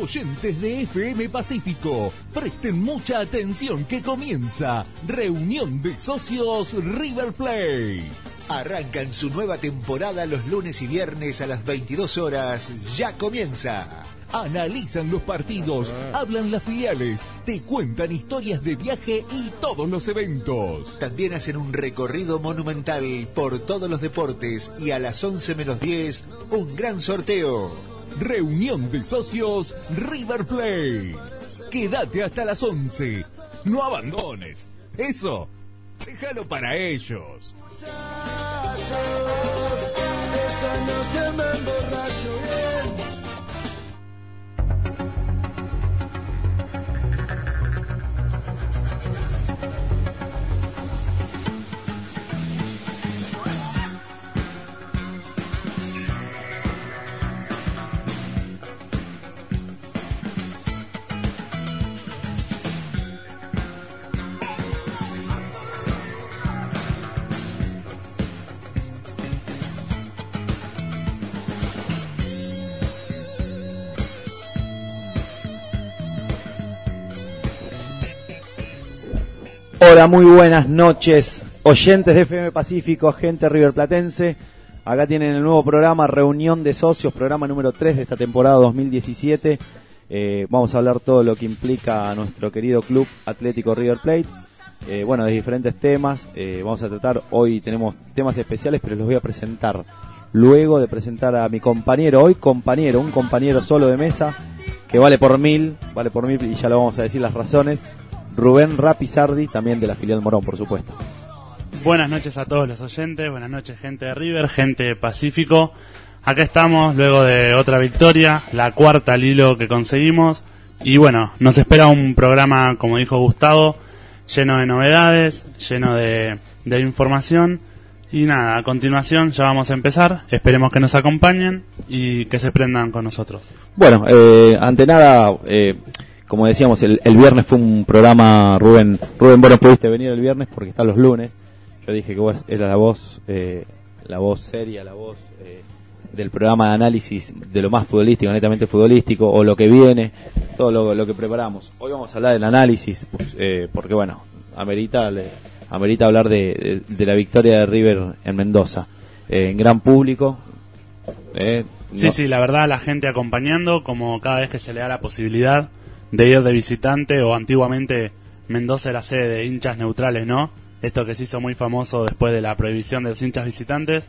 Oyentes de FM Pacífico, presten mucha atención que comienza Reunión de Socios River Plate. Arrancan su nueva temporada los lunes y viernes a las 22 horas. Ya comienza. Analizan los partidos, hablan las filiales, te cuentan historias de viaje y todos los eventos. También hacen un recorrido monumental por todos los deportes y a las 11 menos 10 un gran sorteo. Reunión de socios River Plate. Quédate hasta las 11. No abandones. Eso, déjalo para ellos. Hola, muy buenas noches, oyentes de FM Pacífico, gente River Platense. Acá tienen el nuevo programa Reunión de Socios, programa número 3 de esta temporada 2017. Eh, vamos a hablar todo lo que implica a nuestro querido club Atlético River Plate. Eh, bueno, de diferentes temas. Eh, vamos a tratar, hoy tenemos temas especiales, pero los voy a presentar. Luego de presentar a mi compañero, hoy compañero, un compañero solo de mesa, que vale por mil, vale por mil y ya lo vamos a decir las razones. Rubén Rapizardi, también de la filial Morón, por supuesto. Buenas noches a todos los oyentes, buenas noches gente de River, gente de Pacífico. Acá estamos luego de otra victoria, la cuarta al hilo que conseguimos. Y bueno, nos espera un programa, como dijo Gustavo, lleno de novedades, lleno de, de información. Y nada, a continuación ya vamos a empezar. Esperemos que nos acompañen y que se prendan con nosotros. Bueno, eh, ante nada, eh, como decíamos, el, el viernes fue un programa, Rubén, Rubén, vos no pudiste venir el viernes porque está los lunes. Yo dije que vos eras la voz, eh, la voz seria, la voz eh, del programa de análisis de lo más futbolístico, netamente futbolístico, o lo que viene, todo lo, lo que preparamos. Hoy vamos a hablar del análisis, pues, eh, porque bueno, amerita, le- amerita hablar de, de- de la victoria de River en Mendoza. Eh, en gran público. eh, Sí, sí, la verdad, la gente acompañando, como cada vez que se le da la posibilidad de ir de visitante, o antiguamente Mendoza era sede de hinchas neutrales, ¿no? Esto que se hizo muy famoso después de la prohibición de los hinchas visitantes.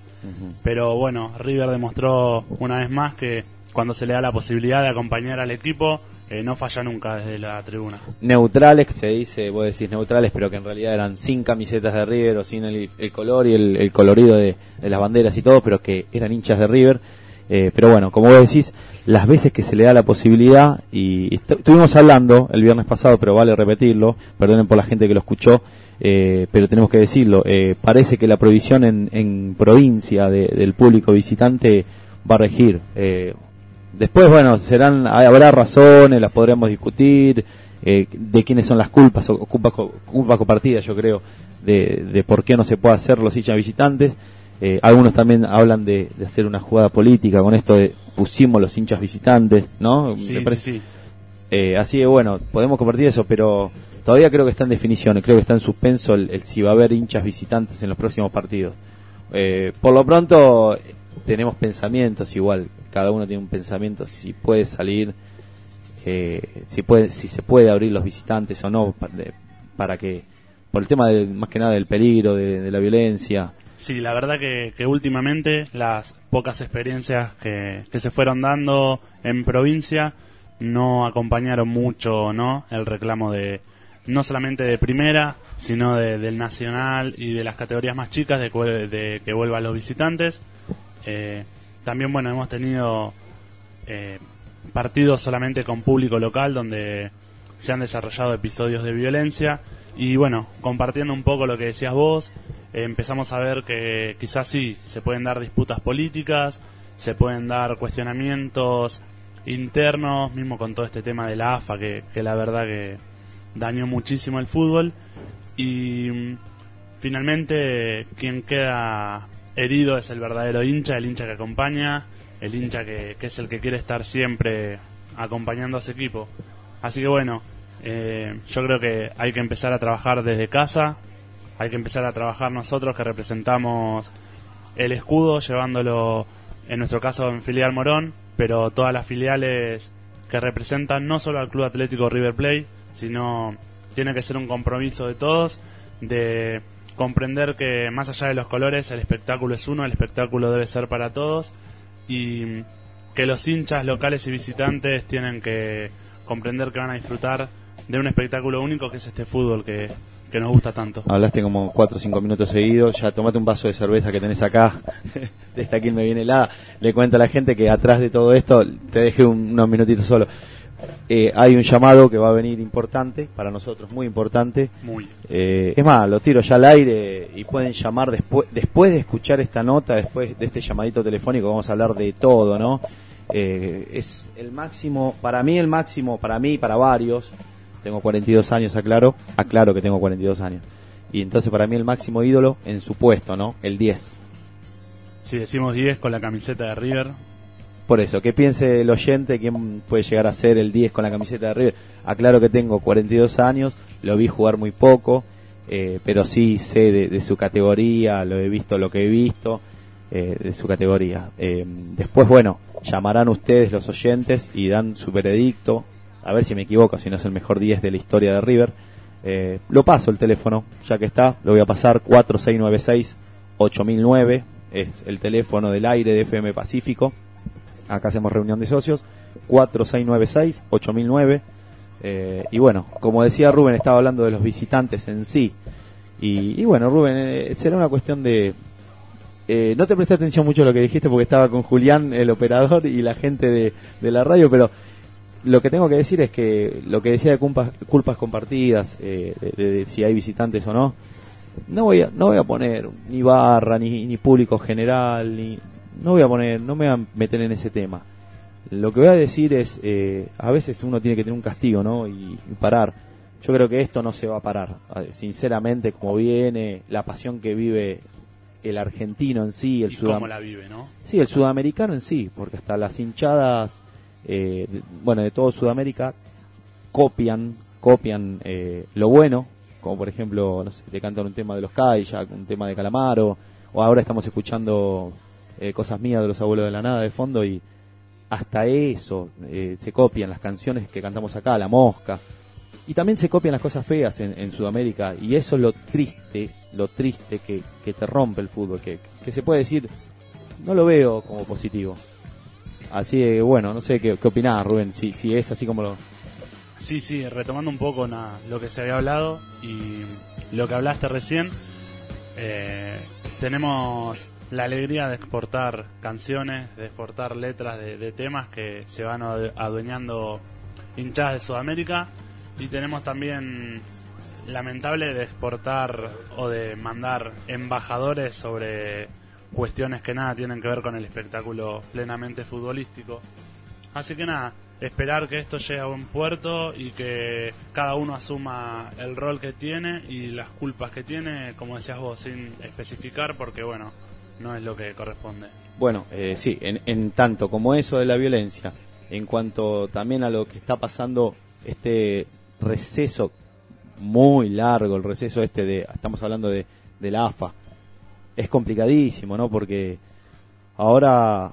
Pero bueno, River demostró una vez más que cuando se le da la posibilidad de acompañar al equipo, eh, no falla nunca desde la tribuna. neutrales, que se dice, vos decís neutrales, pero que en realidad eran sin camisetas de River o sin el, el color y el, el colorido de, de las banderas y todo, pero que eran hinchas de River. Eh, pero bueno, como vos decís, las veces que se le da la posibilidad, y est- estuvimos hablando el viernes pasado, pero vale repetirlo, perdonen por la gente que lo escuchó, eh, pero tenemos que decirlo, eh, parece que la prohibición en, en provincia de- del público visitante va a regir. Eh, Después, bueno, serán, habrá razones, las podremos discutir, de quiénes son las culpas, o culpas, co- culpas compartidas, yo creo, de, de por qué no se puede hacer los hinchas visitantes. Eh, algunos también hablan de, de hacer una jugada política con esto de pusimos los hinchas visitantes, ¿no? Sí, Me sí, parece- sí. eh, así que bueno, podemos compartir eso, pero todavía creo que está en definición, creo que está en suspenso el, el si va a haber hinchas visitantes en los próximos partidos. Eh, por lo pronto tenemos pensamientos igual, cada uno tiene un pensamiento si puede salir, eh, si puede, si se puede abrir los visitantes o no, para que, por el tema del, más que nada del peligro, de, de la violencia. Sí, la verdad que, que últimamente las pocas experiencias que, se fueron dando en provincia no acompañaron mucho, ¿no? El reclamo de, no solamente de primera, sino de- del nacional y de las categorías más chicas de, de que vuelvan los visitantes. Eh, también, bueno, hemos tenido eh, partidos solamente con público local donde se han desarrollado episodios de violencia y bueno, compartiendo un poco lo que decías vos, empezamos a ver que quizás sí, se pueden dar disputas políticas, se pueden dar cuestionamientos internos, mismo con todo este tema de la AFA, que, que la verdad que dañó muchísimo el fútbol. Y mm, finalmente quien queda herido es el verdadero hincha, el hincha que acompaña, el hincha que, que es el que quiere estar siempre acompañando a su equipo. Así que bueno, eh, yo creo que hay que empezar a trabajar desde casa, hay que empezar a trabajar nosotros que representamos el escudo, llevándolo en nuestro caso en filial Morón, pero todas las filiales que representan no solo al Club Atlético River Plate, sino tiene que ser un compromiso de todos de comprender que más allá de los colores el espectáculo es uno, el espectáculo debe ser para todos y que los hinchas locales y visitantes tienen que comprender que van a disfrutar de un espectáculo único que es este fútbol que, que nos gusta tanto. Hablaste como 4 o 5 minutos seguidos, ya tomate un vaso de cerveza que tenés acá, de esta aquí me viene helada. Le cuento a la gente que atrás de todo esto, te dejé un- unos minutitos solo. Eh, hay un llamado que va a venir importante, para nosotros muy importante. Muy. Eh, es más, lo tiro ya al aire y pueden llamar después, después de escuchar esta nota, después de este llamadito telefónico, vamos a hablar de todo, ¿no? Eh, es el máximo, para mí el máximo, para mí y para varios, tengo 42 años, aclaro, aclaro que tengo 42 años. Y entonces para mí el máximo ídolo en su puesto, ¿no? El 10. Si decimos 10 con la camiseta de River, Por eso, que piense el oyente quién puede llegar a ser el 10 con la camiseta de River. Aclaro que tengo 42 años, lo vi jugar muy poco, eh, pero sí sé de, de su categoría, lo he visto lo que he visto eh, de su categoría. Eh, después, bueno, llamarán ustedes los oyentes y dan su veredicto, a ver si me equivoco, si no es el mejor 10 de la historia de River. Eh, lo paso el teléfono, ya que está, lo voy a pasar 4696 8009, es el teléfono del aire de FM Pacífico acá hacemos reunión de socios, 4696-8009. Eh, y bueno, como decía Rubén, estaba hablando de los visitantes en sí. Y, bueno, Rubén, eh, será una cuestión de... eh, no te presté atención mucho a lo que dijiste porque estaba con Julián, el operador, y la gente de la radio, pero lo que tengo que decir es que lo que decía de culpas, culpas compartidas, eh, de, de- de si hay visitantes o no, no voy a, no voy a poner ni barra, ni, ni público general, ni, no voy a poner, no me voy a meter en ese tema. Lo que voy a decir es, eh, a veces uno tiene que tener un castigo, ¿no? Y, y parar. Yo creo que esto no se va a parar. Sinceramente, como viene, la pasión que vive el argentino en sí, el sudam- cómo la vive, ¿no? Sí, el sudamericano en sí, porque hasta las hinchadas, eh, de- bueno, de todo Sudamérica, copian, copian eh, lo bueno, como por ejemplo, no sé, te cantan un tema de los Kayak, un tema de Calamaro, o ahora estamos escuchando eh, cosas mías de los abuelos de la nada de fondo y hasta eso eh, se copian las canciones que cantamos acá, La Mosca, y también se copian las cosas feas en, en Sudamérica, y eso es lo triste, lo triste que, que te rompe el fútbol, que, que se puede decir, no lo veo como positivo. Así que bueno, no sé qué, qué opinás, Rubén, si, es así como lo... Sí, sí, retomando un poco lo que se había hablado y lo que hablaste recién, eh, tenemos la alegría de exportar canciones, de exportar letras de, de temas que se van adueñando hinchadas de Sudamérica y tenemos también lamentable de exportar o de mandar embajadores sobre cuestiones que nada tienen que ver con el espectáculo plenamente futbolístico. Así que nada, esperar que esto llegue a buen puerto y que cada uno asuma el rol que tiene y las culpas que tiene, como decías vos, sin especificar, porque bueno, no es lo que corresponde. Bueno, eh, sí, en, en tanto como eso de la violencia, en cuanto también a lo que está pasando, este receso muy largo, el receso este de, estamos hablando de, de la AFA, es complicadísimo, ¿no? Porque ahora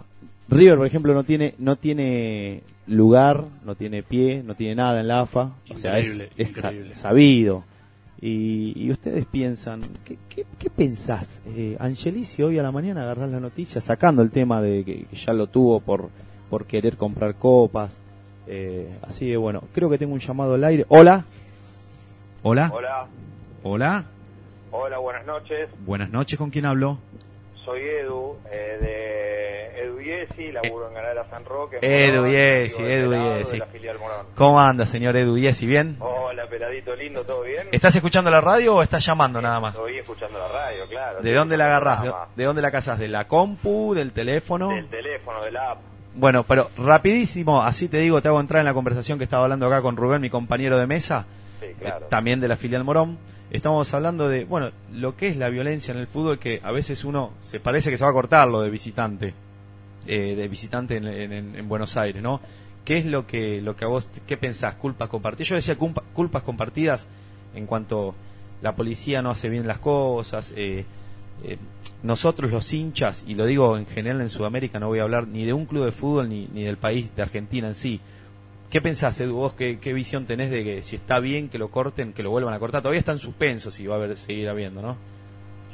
River, por ejemplo, no tiene, no tiene lugar, no tiene pie, no tiene nada en la AFA, o sea, es, sabido. Y, y ustedes piensan, ¿qué, qué, qué pensás? Eh, Angelici hoy a la mañana agarrás la noticia sacando el tema de que, que ya lo tuvo por, por querer comprar copas. Eh, así que bueno, creo que tengo un llamado al aire. Hola. Hola. Hola. Hola. Hola, buenas noches. Buenas noches, ¿con quién hablo? Soy Edu, eh, de Edu Yesi, laburo en Ganadera San Roque. Edu Morón, Yesi, Edu Yesi. ¿Cómo anda, señor Edu Yesi? ¿Bien? Hola, peladito lindo, ¿todo bien? ¿Estás escuchando la radio o estás llamando nada más? Estoy escuchando la radio, claro. ¿De dónde la agarrás? ¿De, de dónde la casas? ¿De la compu? ¿Del teléfono? Del teléfono, de la app. Bueno, pero rapidísimo, así te digo, te hago entrar en la conversación que estaba hablando acá con Rubén, mi compañero de mesa, Sí, eh, también de la filial Morón. Estamos hablando de, bueno, lo que es la violencia en el fútbol, que a veces uno se parece que se va a cortar lo de visitante, eh, de visitante en, en- en Buenos Aires, ¿no? ¿Qué es lo que, lo que a vos, qué pensás? ¿Culpas compartidas? Yo decía culpa- culpas compartidas en cuanto la policía no hace bien las cosas, eh, eh, nosotros los hinchas, y lo digo en general en Sudamérica, no voy a hablar ni de un club de fútbol ni, ni del país de Argentina en sí. ¿Qué pensás, Edu? ¿Vos qué, visión tenés de que si está bien que lo corten, que lo vuelvan a cortar? Todavía está en suspenso si va a haber, seguir habiendo, ¿no?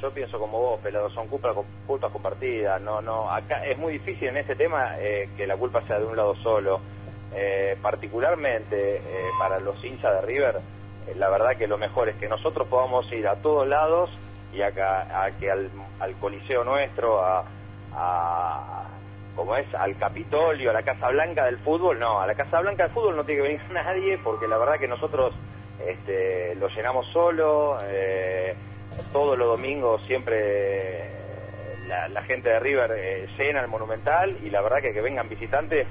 Yo pienso como vos, pelado, son culpas, compartidas. No, no, acá es muy difícil en este tema eh, que la culpa sea de un lado solo. Eh, particularmente eh, para los hinchas de River, la verdad que lo mejor es que nosotros podamos ir a todos lados y acá, a que al, al coliseo nuestro, a, a como es, al Capitolio, a la Casa Blanca del fútbol, no, a la Casa Blanca del fútbol no tiene que venir nadie porque la verdad que nosotros este, lo llenamos solo, eh, todos los domingos siempre eh, la, gente de River eh, llena el Monumental y la verdad que que vengan visitantes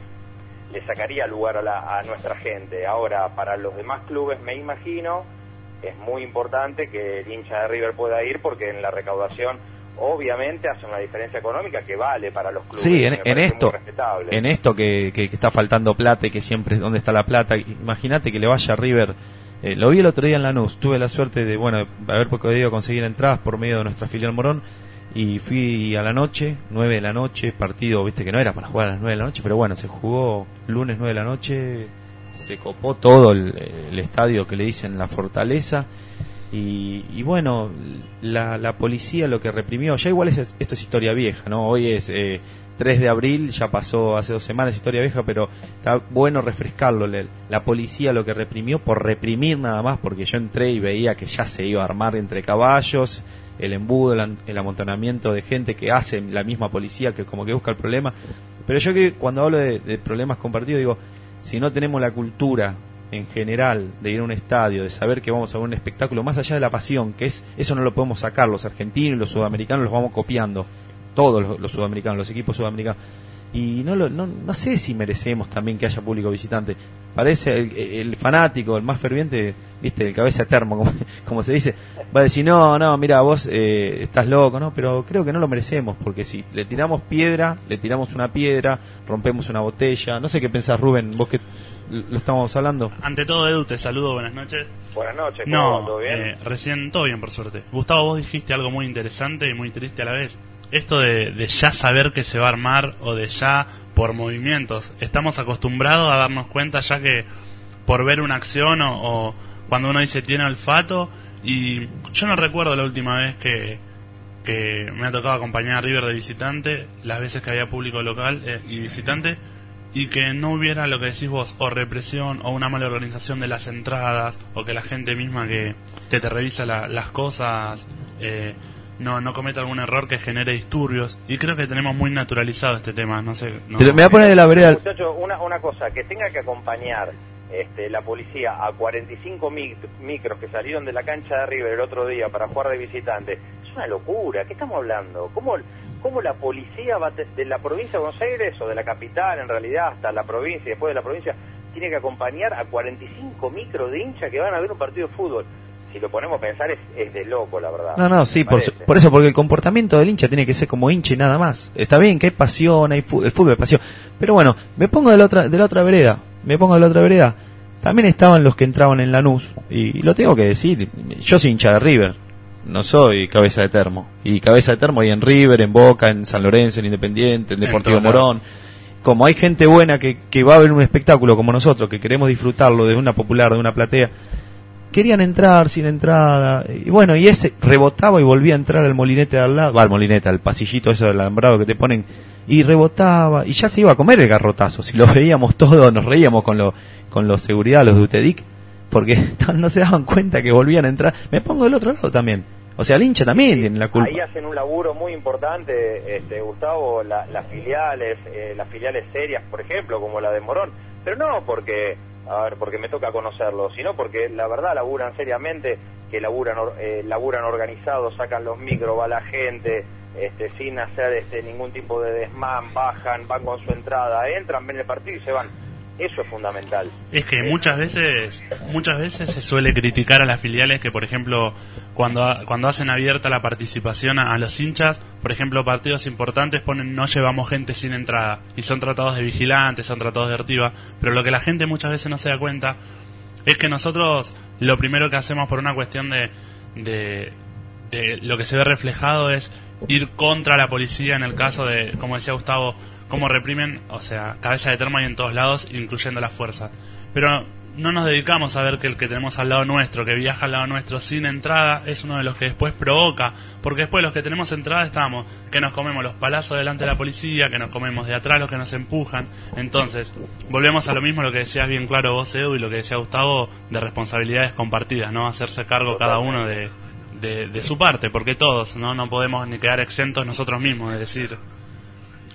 le sacaría lugar a, la- a nuestra gente. Ahora, para los demás clubes me imagino, es muy importante que el hincha de River pueda ir porque en la recaudación obviamente hace una diferencia económica que vale para los clubes. Sí, en, esto, en esto que, que- que está faltando plata y que siempre dónde está la plata. Imagínate que le vaya a River. eh, lo vi el otro día en Lanús. Tuve la suerte de, bueno, haber podido conseguir entradas por medio de nuestra filial Morón. Y fui a la noche, 9 de la noche, partido, viste que no era para jugar a las 9 de la noche, pero bueno, se jugó lunes 9 de la noche, se copó todo el, el estadio que le dicen la fortaleza. Y, y bueno, la, la policía lo que reprimió, ya igual es, esto es historia vieja, ¿no? Hoy es eh, 3 de abril, ya pasó hace dos semanas, historia vieja, pero está bueno refrescarlo. La policía lo que reprimió por reprimir nada más, porque yo entré y veía que ya se iba a armar entre caballos, el embudo, el, el amontonamiento de gente que hace la misma policía, que como que busca el problema. Pero yo que cuando hablo de, de problemas compartidos, digo, si no tenemos la cultura en general de ir a un estadio, de saber que vamos a ver un espectáculo, más allá de la pasión, que es eso no lo podemos sacar, los argentinos y los sudamericanos los vamos copiando, todos los, sudamericanos, los equipos sudamericanos. Y no, lo, no, no sé si merecemos también que haya público visitante. Parece el, fanático, el más ferviente, viste, el cabeza termo, como, como se dice, va a decir, no, no, mira, vos eh, estás loco, ¿no? Pero creo que no lo merecemos, porque si le tiramos piedra, le tiramos una piedra, rompemos una botella, no sé qué pensás, Rubén, vos que lo estamos hablando. Ante todo, Edu, te saludo, buenas noches. Buenas noches, ¿cómo va? No, ¿Todo bien? eh, recién todo bien, por suerte. Gustavo, vos dijiste algo muy interesante y muy triste a la vez. Esto de, de ya saber que se va a armar o de ya por movimientos. Estamos acostumbrados a darnos cuenta ya que por ver una acción o, o cuando uno dice tiene olfato y yo no recuerdo la última vez que, que me ha tocado acompañar a River de visitante, las veces que había público local eh, y visitante, y que no hubiera lo que decís vos, o represión, o una mala organización de las entradas, o que la gente misma que te, te revisa la- las cosas eh, no, no cometa algún error que genere disturbios. Y creo que tenemos muy naturalizado este tema, no sé. no- me voy a poner de la vereda. Muchacho, una, una cosa, que tenga que acompañar este, la policía a 45 mic- micros que salieron de la cancha de River el otro día para jugar de visitante, es una locura. ¿Qué estamos hablando? ¿Cómo, cómo la policía va de la provincia de Buenos Aires o de la capital en realidad hasta la provincia y después de la provincia tiene que acompañar a 45 micros de hinchas que van a ver un partido de fútbol? Si lo ponemos a pensar es, es de loco, la verdad. No, no, sí, por, su- parece. por eso, porque el comportamiento del hincha tiene que ser como hincha y nada más. Está bien que hay pasión, hay fu- el fútbol es pasión. Pero bueno, me pongo de la otra, de la otra vereda. Me pongo de la otra vereda. También estaban los que entraban en Lanús. Y, lo tengo que decir. Yo soy hincha de River. No soy cabeza de termo. Y cabeza de termo hay en River, en Boca, en San Lorenzo, en Independiente, en Deportivo. Morón. Como hay gente buena que, que va a ver un espectáculo como nosotros, que queremos disfrutarlo de una popular, de una platea, querían entrar sin entrada y bueno y ese rebotaba y volvía a entrar al molinete de al lado va al molinete al pasillito eso del alambrado que te ponen y rebotaba y ya se iba a comer el garrotazo si lo veíamos todos nos reíamos con lo con los seguridad los de Utedic porque no se daban cuenta que volvían a entrar. Me pongo del otro lado también. O sea, el hincha también tiene la culpa. Ahí hacen un laburo muy importante, este, Gustavo, la- las filiales, eh, las filiales serias, por ejemplo, como la de Morón. Pero no porque, a ver, porque me toca conocerlo, sino porque la verdad laburan seriamente, que laburan, eh, laburan organizados, sacan los micros, va la gente, este, sin hacer este, ningún tipo de desmán, bajan, van con su entrada, entran, ven el partido y se van. Eso es fundamental. Es que muchas veces, muchas veces se suele criticar a las filiales que, por ejemplo, cuando, cuando hacen abierta la participación a, a los hinchas, por ejemplo, partidos importantes ponen no llevamos gente sin entrada y son tratados de vigilantes, son tratados de artiva, pero lo que la gente muchas veces no se da cuenta es que nosotros lo primero que hacemos por una cuestión de, de, de lo que se ve reflejado es ir contra la policía en el caso de, como decía Gustavo, cómo reprimen, o sea, cabeza de termo hay en todos lados, incluyendo las fuerzas. Pero no nos dedicamos a ver que el que tenemos al lado nuestro, que viaja al lado nuestro sin entrada, es uno de los que después provoca, porque después los que tenemos entrada estamos, que nos comemos los palazos delante de la policía, que nos comemos de atrás los que nos empujan. Entonces, volvemos a lo mismo, lo que decías bien claro vos, Edu, y lo que decía Gustavo, de responsabilidades compartidas, ¿no? Hacerse cargo cada uno de, de, de su parte, porque todos, ¿no? No podemos ni quedar exentos nosotros mismos de decir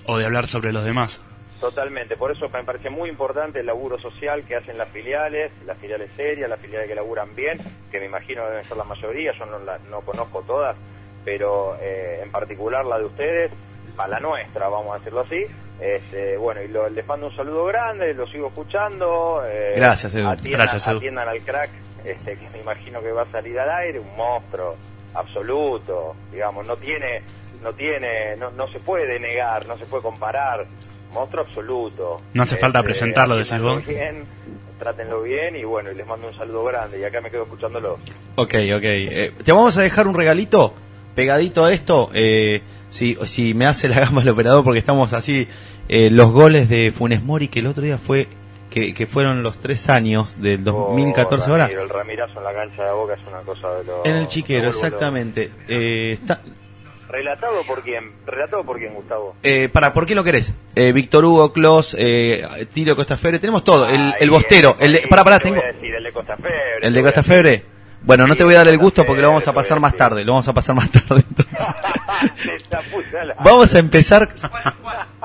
o de hablar sobre los demás. Totalmente, por eso me parece muy importante el laburo social que hacen las filiales, las filiales serias, las filiales que laburan bien, que me imagino deben ser la mayoría, yo no, la- no conozco todas, pero eh, en particular la de ustedes, a la nuestra, vamos a decirlo así. Este, bueno, y lo- les mando un saludo grande, lo sigo escuchando. eh, Gracias, Edu. Atiendan, Gracias, Edu. atiendan al crack, este, que me imagino que va a salir al aire, un monstruo absoluto, digamos, no tiene, no tiene, no, no se puede negar, no se puede comparar, monstruo absoluto. No hace falta presentarlo, decís vos. Bien, trátenlo bien y bueno, y les mando un saludo grande y acá me quedo escuchándolo. Ok, ok. Eh, te vamos a dejar un regalito pegadito a esto. Eh, si, si me hace la gama el operador, porque estamos así. eh, los goles de Funes Mori, que el otro día fue. Que, que fueron los tres años del 2014 Oh, ahora. Ramiro, El Ramirazo en la cancha de Boca es una cosa de lo... En el chiquero, lo- exactamente. Eh, está, ¿Relatado por quién? ¿Relatado por quién, Gustavo? eh, para, ¿por qué lo querés? Eh, Víctor Hugo, Klos, eh, Tiro Costa Febre, tenemos todo. El, el bostero, el de, para, para, te voy tengo. a decir, el de Costa Febre. El de Costa. Febre. Bueno, no te voy a dar el gusto porque lo vamos a pasar más tarde. Lo vamos a pasar más tarde. entonces. Vamos a empezar.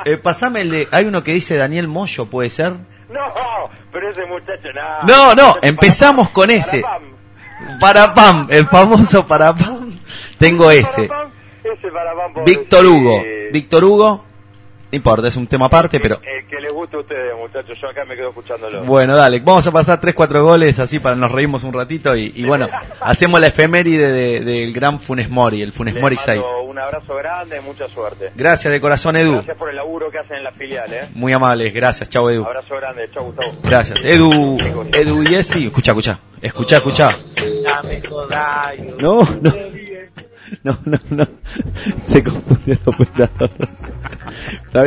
Eh, pasame el de. Hay uno que dice Daniel Moyo, ¿puede ser? No, pero ese muchacho nada. No, no, empezamos con para ese. Pam. Para Pam, el famoso para Pam. Tengo ese. Ese para. Víctor Hugo. Sí. Víctor Hugo. No importa, es un tema aparte, pero. El que les guste a ustedes, muchachos, yo acá me quedo escuchándolo. Bueno, dale, vamos a pasar 3-4 goles así para nos reímos un ratito y, y bueno, hacemos la efeméride de- del gran Funes Mori, el Funes Les Mori mando 6. un abrazo grande, mucha suerte. Gracias de corazón, Edu. Gracias por el laburo que hacen en la filial, ¿eh? Muy amables, gracias, chao Edu. Abrazo grande, chau Gustavo. Gracias. Edu, Edu y escucha, escucha, escucha, escucha. No, no. No, no, no. Se confundió el operador.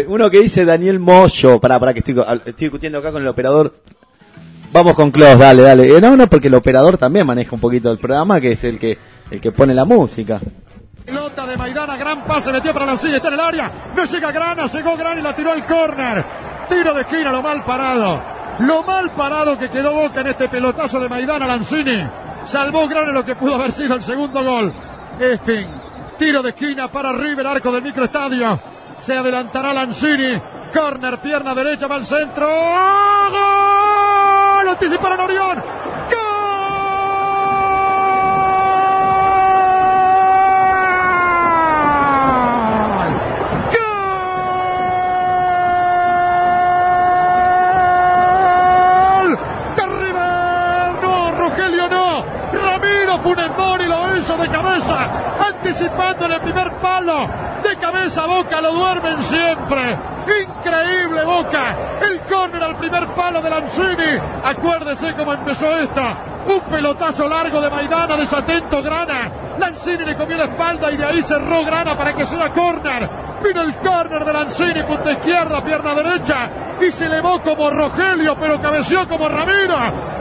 Uno que dice Daniel Moyo. Pará, pará, que estoy, estoy discutiendo acá con el operador. Vamos con Klaus, dale, dale. Eh, no, no, porque el operador también maneja un poquito el programa, que es el que, el que pone la música. Pelota de Maidana, gran pase, metió para la silla, está en el área. No llega Grana, llegó Grana y la tiró al córner. Tiro de esquina, lo mal parado. Lo mal parado que quedó Boca en este pelotazo de Maidana Lanzini. Salvó Grana lo que pudo haber sido el segundo gol. En fin, tiro de esquina para River, arco del microestadio. Se adelantará Lanzini. Corner, pierna derecha, va al centro. ¡Gol! Anticiparon Orión. ¡Gol! ¡Gol! ¡De River! ¡No, Rogelio no! ¡Ramiro Funes Mori lo hizo de Anticipando en el primer palo. De cabeza Boca lo duermen siempre. Increíble Boca. El córner al primer palo de Lanzini. Acuérdese cómo empezó esta. Un pelotazo largo de Maidana, desatento Grana. Lanzini le comió la espalda y de ahí cerró Grana para que sea córner. Vino el córner de Lanzini, punta izquierda, pierna derecha. Y se elevó como Rogelio, pero cabeció como Ramiro.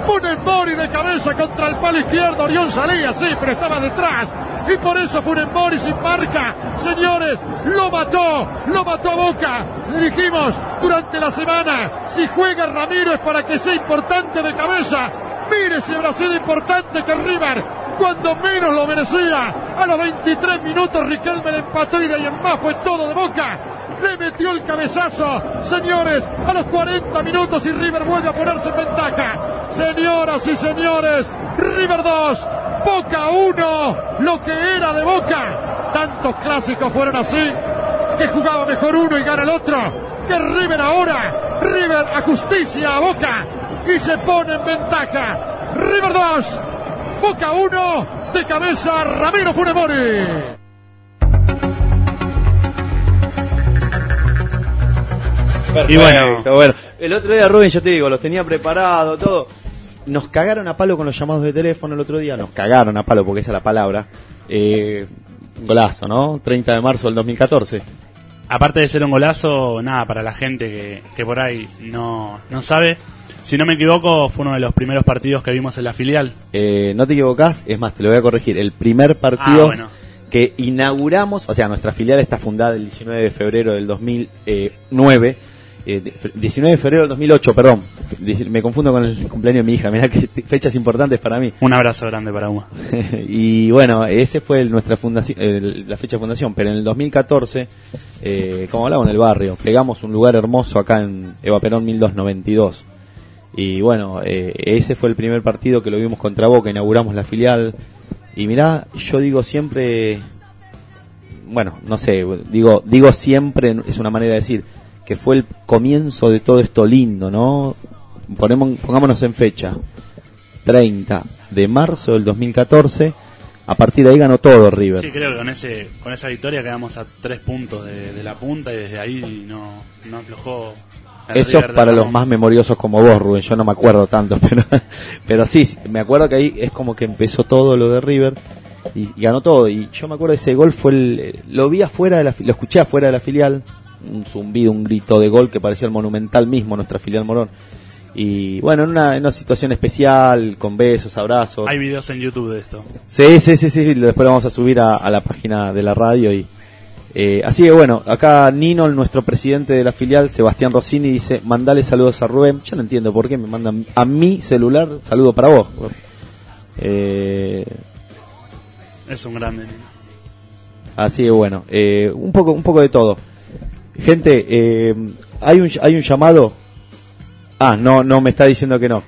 Funes Mori de cabeza contra el palo izquierdo. Orión salía, sí, pero estaba detrás. Y por eso Funes Mori sin marca. Señores, lo mató, lo mató a Boca. Le dijimos durante la semana, si juega Ramiro es para que sea importante de cabeza. Mire habrá sido importante que River, cuando menos lo merecía, a los 23 minutos Riquelme le empató y de ahí en más fue todo de boca. Le metió el cabezazo, señores, a los 40 minutos y River vuelve a ponerse en ventaja. Señoras y señores, River 2, Boca 1, lo que era de Boca. Tantos clásicos fueron así, que jugaba mejor uno y gana el otro. Que River ahora, River a justicia a Boca y se pone en ventaja. River 2, Boca 1, de cabeza Ramiro Funemori. Y bueno, bueno, el otro día Rubén, yo te digo, los tenía preparado, todo. Nos cagaron a palo con los llamados de teléfono el otro día, nos cagaron a palo porque esa es la palabra. Eh, golazo, ¿no? 30 de marzo del 2014. Aparte de ser un golazo, nada, para la gente que, que por ahí no, no sabe, si no me equivoco, fue uno de los primeros partidos que vimos en la filial. Eh, no te equivocás, es más, te lo voy a corregir. El primer partido Ah, bueno. que inauguramos, o sea, nuestra filial está fundada el 19 de febrero del 2009. Eh, de- 19 de febrero del 2008, perdón. Me confundo con el cumpleaños de mi hija, mirá que fechas importantes para mí. Un abrazo grande para Uma. y bueno, ese fue el- nuestra fundación, el- la fecha de fundación, pero en el 2014, eh, como hablaba en el barrio, pegamos un lugar hermoso acá en Eva Perón 1292. Y bueno, eh, ese fue el primer partido que lo vimos contra Boca, inauguramos la filial. Y mirá, yo digo siempre, bueno, no sé, digo, digo siempre, es una manera de decir, que fue el comienzo de todo esto lindo, ¿no? Ponemos, pongámonos en fecha. 30 de marzo del 2014. A partir de ahí ganó todo River. Sí, creo que con, ese, con esa victoria quedamos a tres puntos de, de la punta y desde ahí no, no aflojó. Eso River para los más memoriosos como vos, Rubén. Yo no me acuerdo tanto, pero, pero sí, me acuerdo que ahí es como que empezó todo lo de River y, y ganó todo. Y yo me acuerdo de ese gol fue el, lo vi afuera de la, lo escuché afuera de la filial, un zumbido, un grito de gol que parecía el Monumental mismo, nuestra filial Morón. Y bueno, en una, en una situación especial, con besos, abrazos. Hay videos en YouTube de esto. Sí, sí, sí, sí, después lo vamos a subir a, a la página de la radio y eh, así que bueno, acá Nino, nuestro presidente de la filial, Sebastián Rossini, dice, mandale saludos a Rubén. Yo no entiendo por qué me mandan a mi celular saludo para vos. Eh, Es un grande. así que bueno, eh, un poco, un poco de todo. Gente, eh, hay un, hay un llamado. Ah, no, no me está diciendo que no.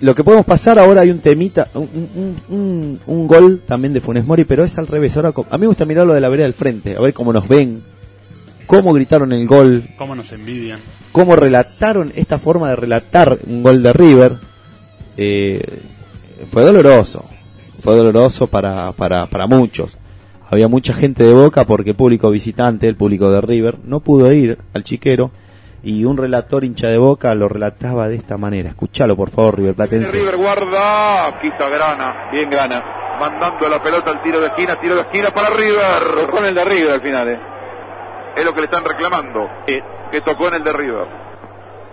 Lo que podemos pasar ahora hay un temita, un, un- un- un gol también de Funes Mori, pero es al revés. Ahora, a mí me gusta mirarlo de la vereda del frente, a ver cómo nos ven, cómo gritaron el gol, ¿Cómo nos envidian? cómo relataron esta forma de relatar un gol de River. Eh, fue doloroso, fue doloroso para, para, para muchos. Había mucha gente de Boca porque el público visitante, el público de River, no pudo ir al chiquero y un relator hincha de Boca lo relataba de esta manera. Escuchalo por favor, River Platense. River guarda, quita Grana, bien Grana, mandando la pelota al tiro de esquina, tiro de esquina para River. Tocó en el de River al final, eh. Es lo que le están reclamando, que tocó en el de River.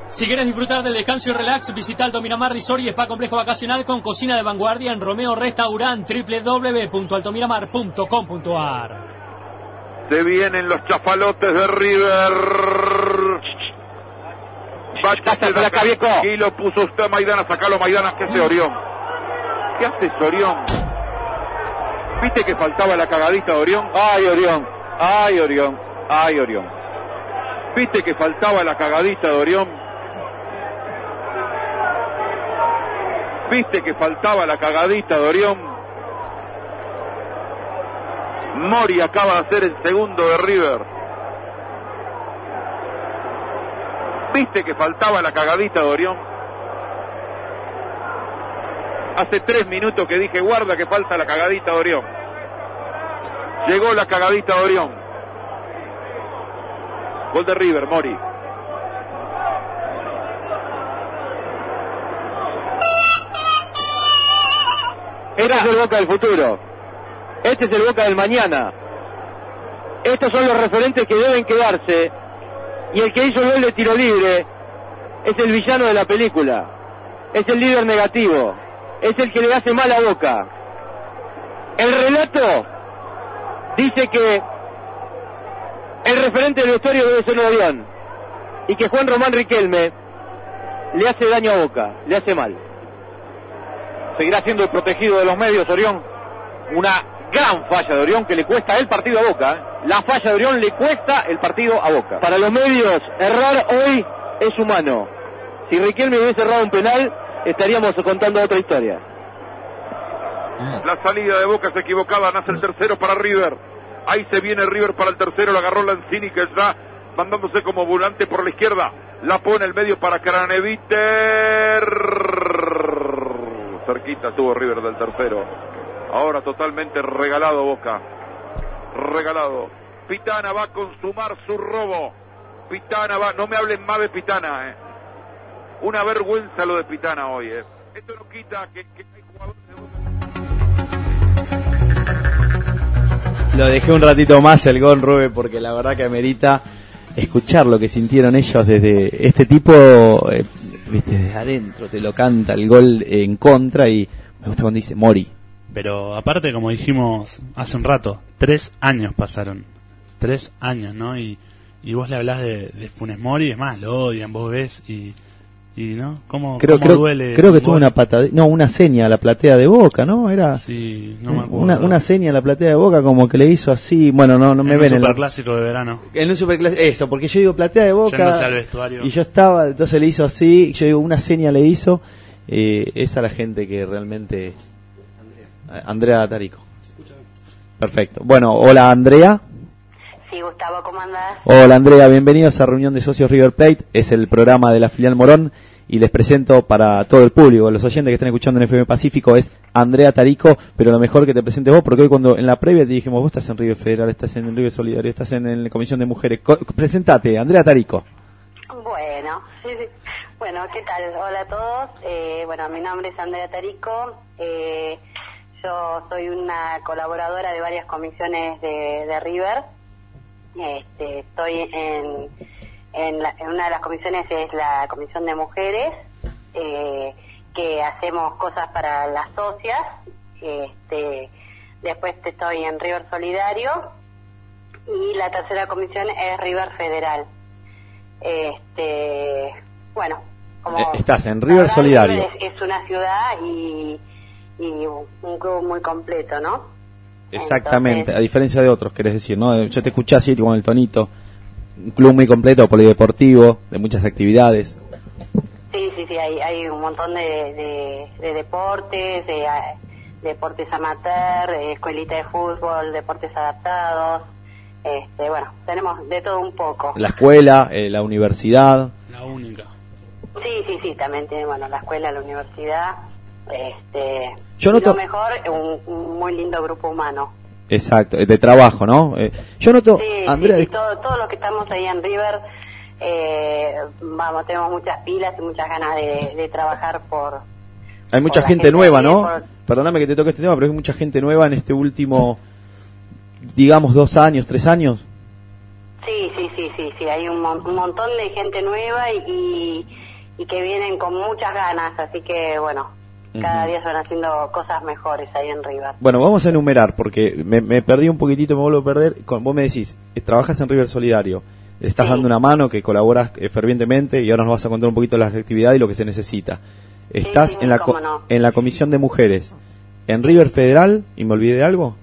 Si quieres disfrutar del descanso y relax, visita el Domiramar Resort y Spa Complejo Vacacional con cocina de vanguardia en Romeo Restaurant www.altomiramar.com.ar Se vienen los chafalotes de River. Báchate de acá, viejo. Y lo puso usted Maidana, sacalo Maidana, que hace Orión. ¿Qué hace Orión? ¿Viste que faltaba la cagadita de Orión? Ay, Orión. Ay, Orión. Ay, Orión. ¿Viste que faltaba la cagadita de Orión? ¿Viste que faltaba la cagadita de Orión? Mori acaba de hacer el segundo de River. ¿Viste que faltaba la cagadita de Orión? Hace tres minutos que dije, guarda que falta la cagadita de Orión. Llegó la cagadita de Orión. Gol de River, Mori. Este es el Boca del futuro. Este es el Boca del mañana. Estos son los referentes que deben quedarse. Y el que hizo el gol de tiro libre es el villano de la película. Es el líder negativo. Es el que le hace mal a Boca. El relato dice que el referente del vestuario debe ser Orión. Y que Juan Román Riquelme le hace daño a Boca, le hace mal. Seguirá siendo el protegido de los medios, Orión. Una gran falla de Orión que le cuesta el partido a Boca. ¿eh? La falla de Orión le cuesta el partido a Boca. Para los medios, errar hoy es humano. Si Riquelme hubiese errado un penal, estaríamos contando otra historia. La salida de Boca es equivocada, nace el tercero para River. Ahí se viene River para el tercero, lo agarró Lanzini que está mandándose como volante por la izquierda. La pone el medio para Craneviter. Cerquita estuvo River del tercero. Ahora totalmente regalado Boca. Regalado. Pitana va a consumar su robo. Pitana va, no me hablen más de Pitana, eh. Una vergüenza lo de Pitana hoy, eh. Esto no quita que, que hay jugadores de Boca. Lo dejé un ratito más el gol, Rube, porque la verdad que amerita escuchar lo que sintieron ellos desde este tipo, eh, viste, desde adentro, te lo canta el gol en contra y me gusta cuando dice Mori. Pero aparte, como dijimos hace un rato, tres años pasaron. Tres años, ¿no? Y, y vos le hablás de, de Funes Mori, es más, lo odian, vos ves y... Y no, ¿cómo, Creo, cómo creo, duele? creo que un tuvo una patada, no, una seña a la platea de Boca, ¿no? Era Sí, no me acuerdo. una, una seña a la platea de Boca como que le hizo así, bueno, no, no me en ven un en superclásico de verano. En un superclase, eso, porque yo digo platea de boca. Al vestuario. Y yo estaba, entonces le hizo así, yo digo, una seña le hizo. Eh, esa la gente que realmente. Andrea Tarico. Perfecto. Bueno, hola Andrea. Sí, Gustavo, ¿cómo andás? Hola Andrea, bienvenidos a Reunión de Socios River Plate. Es el programa de la filial Morón. Y les presento para todo el público, los oyentes que están escuchando en FM Pacífico, es Andrea Tarico, pero lo mejor que te presentes vos, porque hoy cuando en la previa te dijimos, vos estás en River Federal, estás en River Solidario, estás en, la Comisión de Mujeres. Co- presentate, Andrea Tarico. Bueno, bueno, ¿qué tal? Hola a todos. Eh, bueno, mi nombre es Andrea Tarico. Eh, yo soy una colaboradora de varias comisiones de, de River. Este, estoy en, en, la- en una de las comisiones es la comisión de mujeres, eh, que hacemos cosas para las socias. Este, después estoy en River Solidario y la tercera comisión es River Federal. Este, bueno, como Eh, estás en River Solidario. Es una ciudad y, y un club muy completo, ¿no? Exactamente, a diferencia de otros, querés decir, ¿no? Yo te escuché así con el tonito. Un club muy completo, polideportivo, de muchas actividades. Sí, sí, sí, hay, hay un montón de, de, de deportes, de, ah, deportes amateur, eh, escuelita de fútbol, deportes adaptados. Este, bueno, tenemos de todo un poco. La escuela, eh, la universidad. La única. Sí, sí, sí, también tiene, bueno, la escuela, la universidad. Este, Yo noto- lo mejor, un, un muy lindo grupo humano. Exacto, de trabajo, ¿no? Eh, yo noto, Sí, Andrea, sí, todo, todos los que estamos ahí en River, eh, vamos, tenemos muchas pilas y muchas ganas de, de trabajar por... hay mucha gente gente nueva, ¿no? por- Perdóname que te toque este tema, pero hay mucha gente nueva en este último, digamos, dos años, tres años. Sí, sí, sí, sí, sí, hay un, mon- un montón de gente nueva y, y que vienen con muchas ganas, así que bueno, cada día se van haciendo cosas mejores ahí en River. Bueno, vamos a enumerar, porque me, me perdí un poquitito, me vuelvo a perder. Con, vos me decís, eh, trabajas en River Solidario, le estás dando una mano, que colaboras eh, fervientemente, y ahora nos vas a contar un poquito las actividades y lo que se necesita. Estás sí, en, la no. en la Comisión de Mujeres, en River Federal, y me olvidé de algo.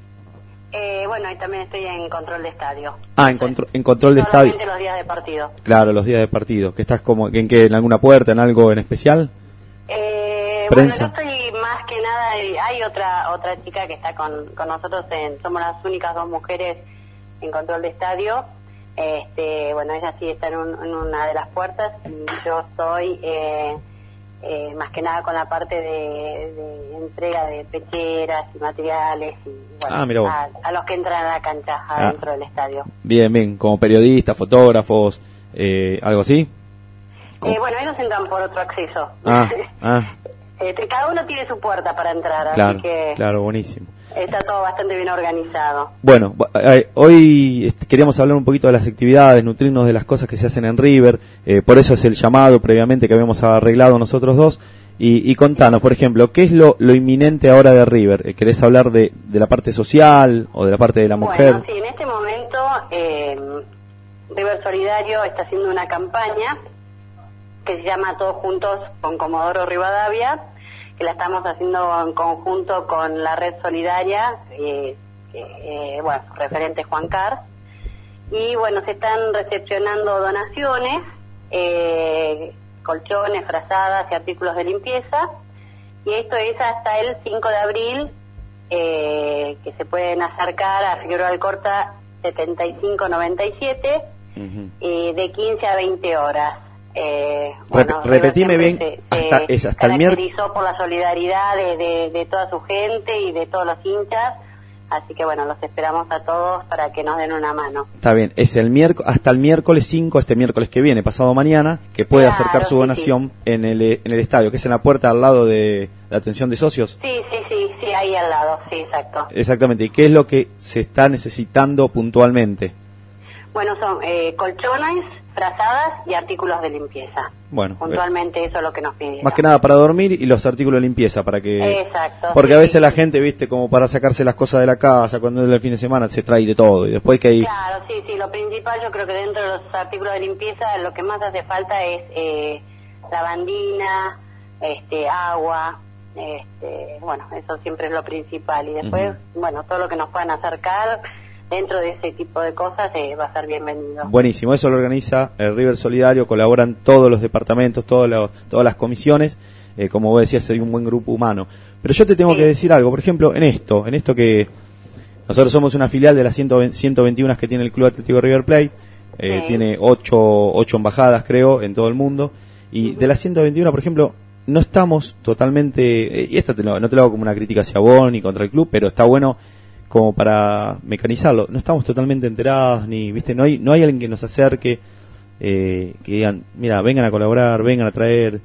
Eh, bueno, y también estoy en control de estadio. Ah, en, contro- en control de estadio. Los días de partido. Claro, los días de partido. Que estás como, ¿en qué? ¿En alguna puerta? ¿En algo en especial? Eh, Prensa. Bueno, yo estoy más que nada, eh, hay otra otra chica que está con, con nosotros, en, somos las únicas dos mujeres en control de estadio. Este, bueno, ella sí está en, un- en una de las puertas y yo estoy eh, eh, más que nada con la parte de, de entrega de pecheras y materiales y bueno, Ah, a, a los que entran a la cancha adentro del estadio. Bien, bien, como periodistas, fotógrafos, eh, algo así. Eh, bueno, ellos entran por otro acceso. Ah, ah, Este, cada uno tiene su puerta para entrar, claro, así que claro, buenísimo. está todo bastante bien organizado. Bueno, bu- eh, hoy este, queríamos hablar un poquito de las actividades, nutrirnos de las cosas que se hacen en River, eh, por eso es el llamado previamente que habíamos arreglado nosotros dos. Y, y contanos, por ejemplo, ¿qué es lo, lo inminente ahora de River? Eh, ¿Querés hablar de, de la parte social o de la parte de la mujer? Bueno, sí, en este momento eh, River Solidario está haciendo una campaña que se llama Todos Juntos con Comodoro Rivadavia, que la estamos haciendo en conjunto con la red solidaria, eh, eh, bueno, referente Juan Car. Y bueno, se están recepcionando donaciones, eh, colchones, frazadas y artículos de limpieza. Y esto es hasta el 5 de abril, eh, que se pueden acercar a Figueroa Alcorta 7597, eh, de 15 a 20 horas. Eh, Rep- repetime bien, se, hasta- se es hasta el miérc- caracterizó por la solidaridad de, de- de toda su gente y de todos los hinchas. Así que bueno, los esperamos a todos para que nos den una mano. Está bien, es el miércoles, hasta el miércoles 5, este miércoles que viene, pasado mañana, que puede Claro, acercar su sí, donación en el eh, en el estadio, que es en la puerta al lado de la atención de socios. Sí, sí, sí, sí, ahí al lado, sí, exacto. Exactamente, ¿y qué es lo que se está necesitando puntualmente? Bueno, son eh, colchones, frazadas y artículos de limpieza. Bueno, Puntualmente eso es lo que nos pidieron. más que nada para dormir y los artículos de limpieza para que Exacto. porque sí, a veces sí. la gente, viste, como para sacarse las cosas de la casa cuando es el fin de semana se trae de todo y después que hay Claro, sí, sí, lo principal yo creo que dentro de los artículos de limpieza lo que más hace falta es eh, lavandina, este, agua, este, bueno, eso siempre es lo principal y después, bueno, todo lo que nos puedan acercar dentro de ese tipo de cosas eh, va a ser bienvenido. Buenísimo, eso lo organiza el River Solidario, colaboran todos los departamentos, todos los- todas las comisiones, eh, como vos decías, hay un buen grupo humano. Pero yo te tengo que decir algo, por ejemplo, en esto, en esto que nosotros somos una filial de las 120 121 que tiene el Club Atlético River Plate, eh, tiene ocho, ocho embajadas creo en todo el mundo, y de las 121, por ejemplo, no estamos totalmente, eh, y esto te lo- no te lo hago como una crítica hacia vos ni contra el club, pero está bueno como para mecanizarlo. No estamos totalmente enterados, ni, viste, no hay, no hay alguien que nos acerque, eh, que digan, mira, vengan a colaborar, vengan a traer,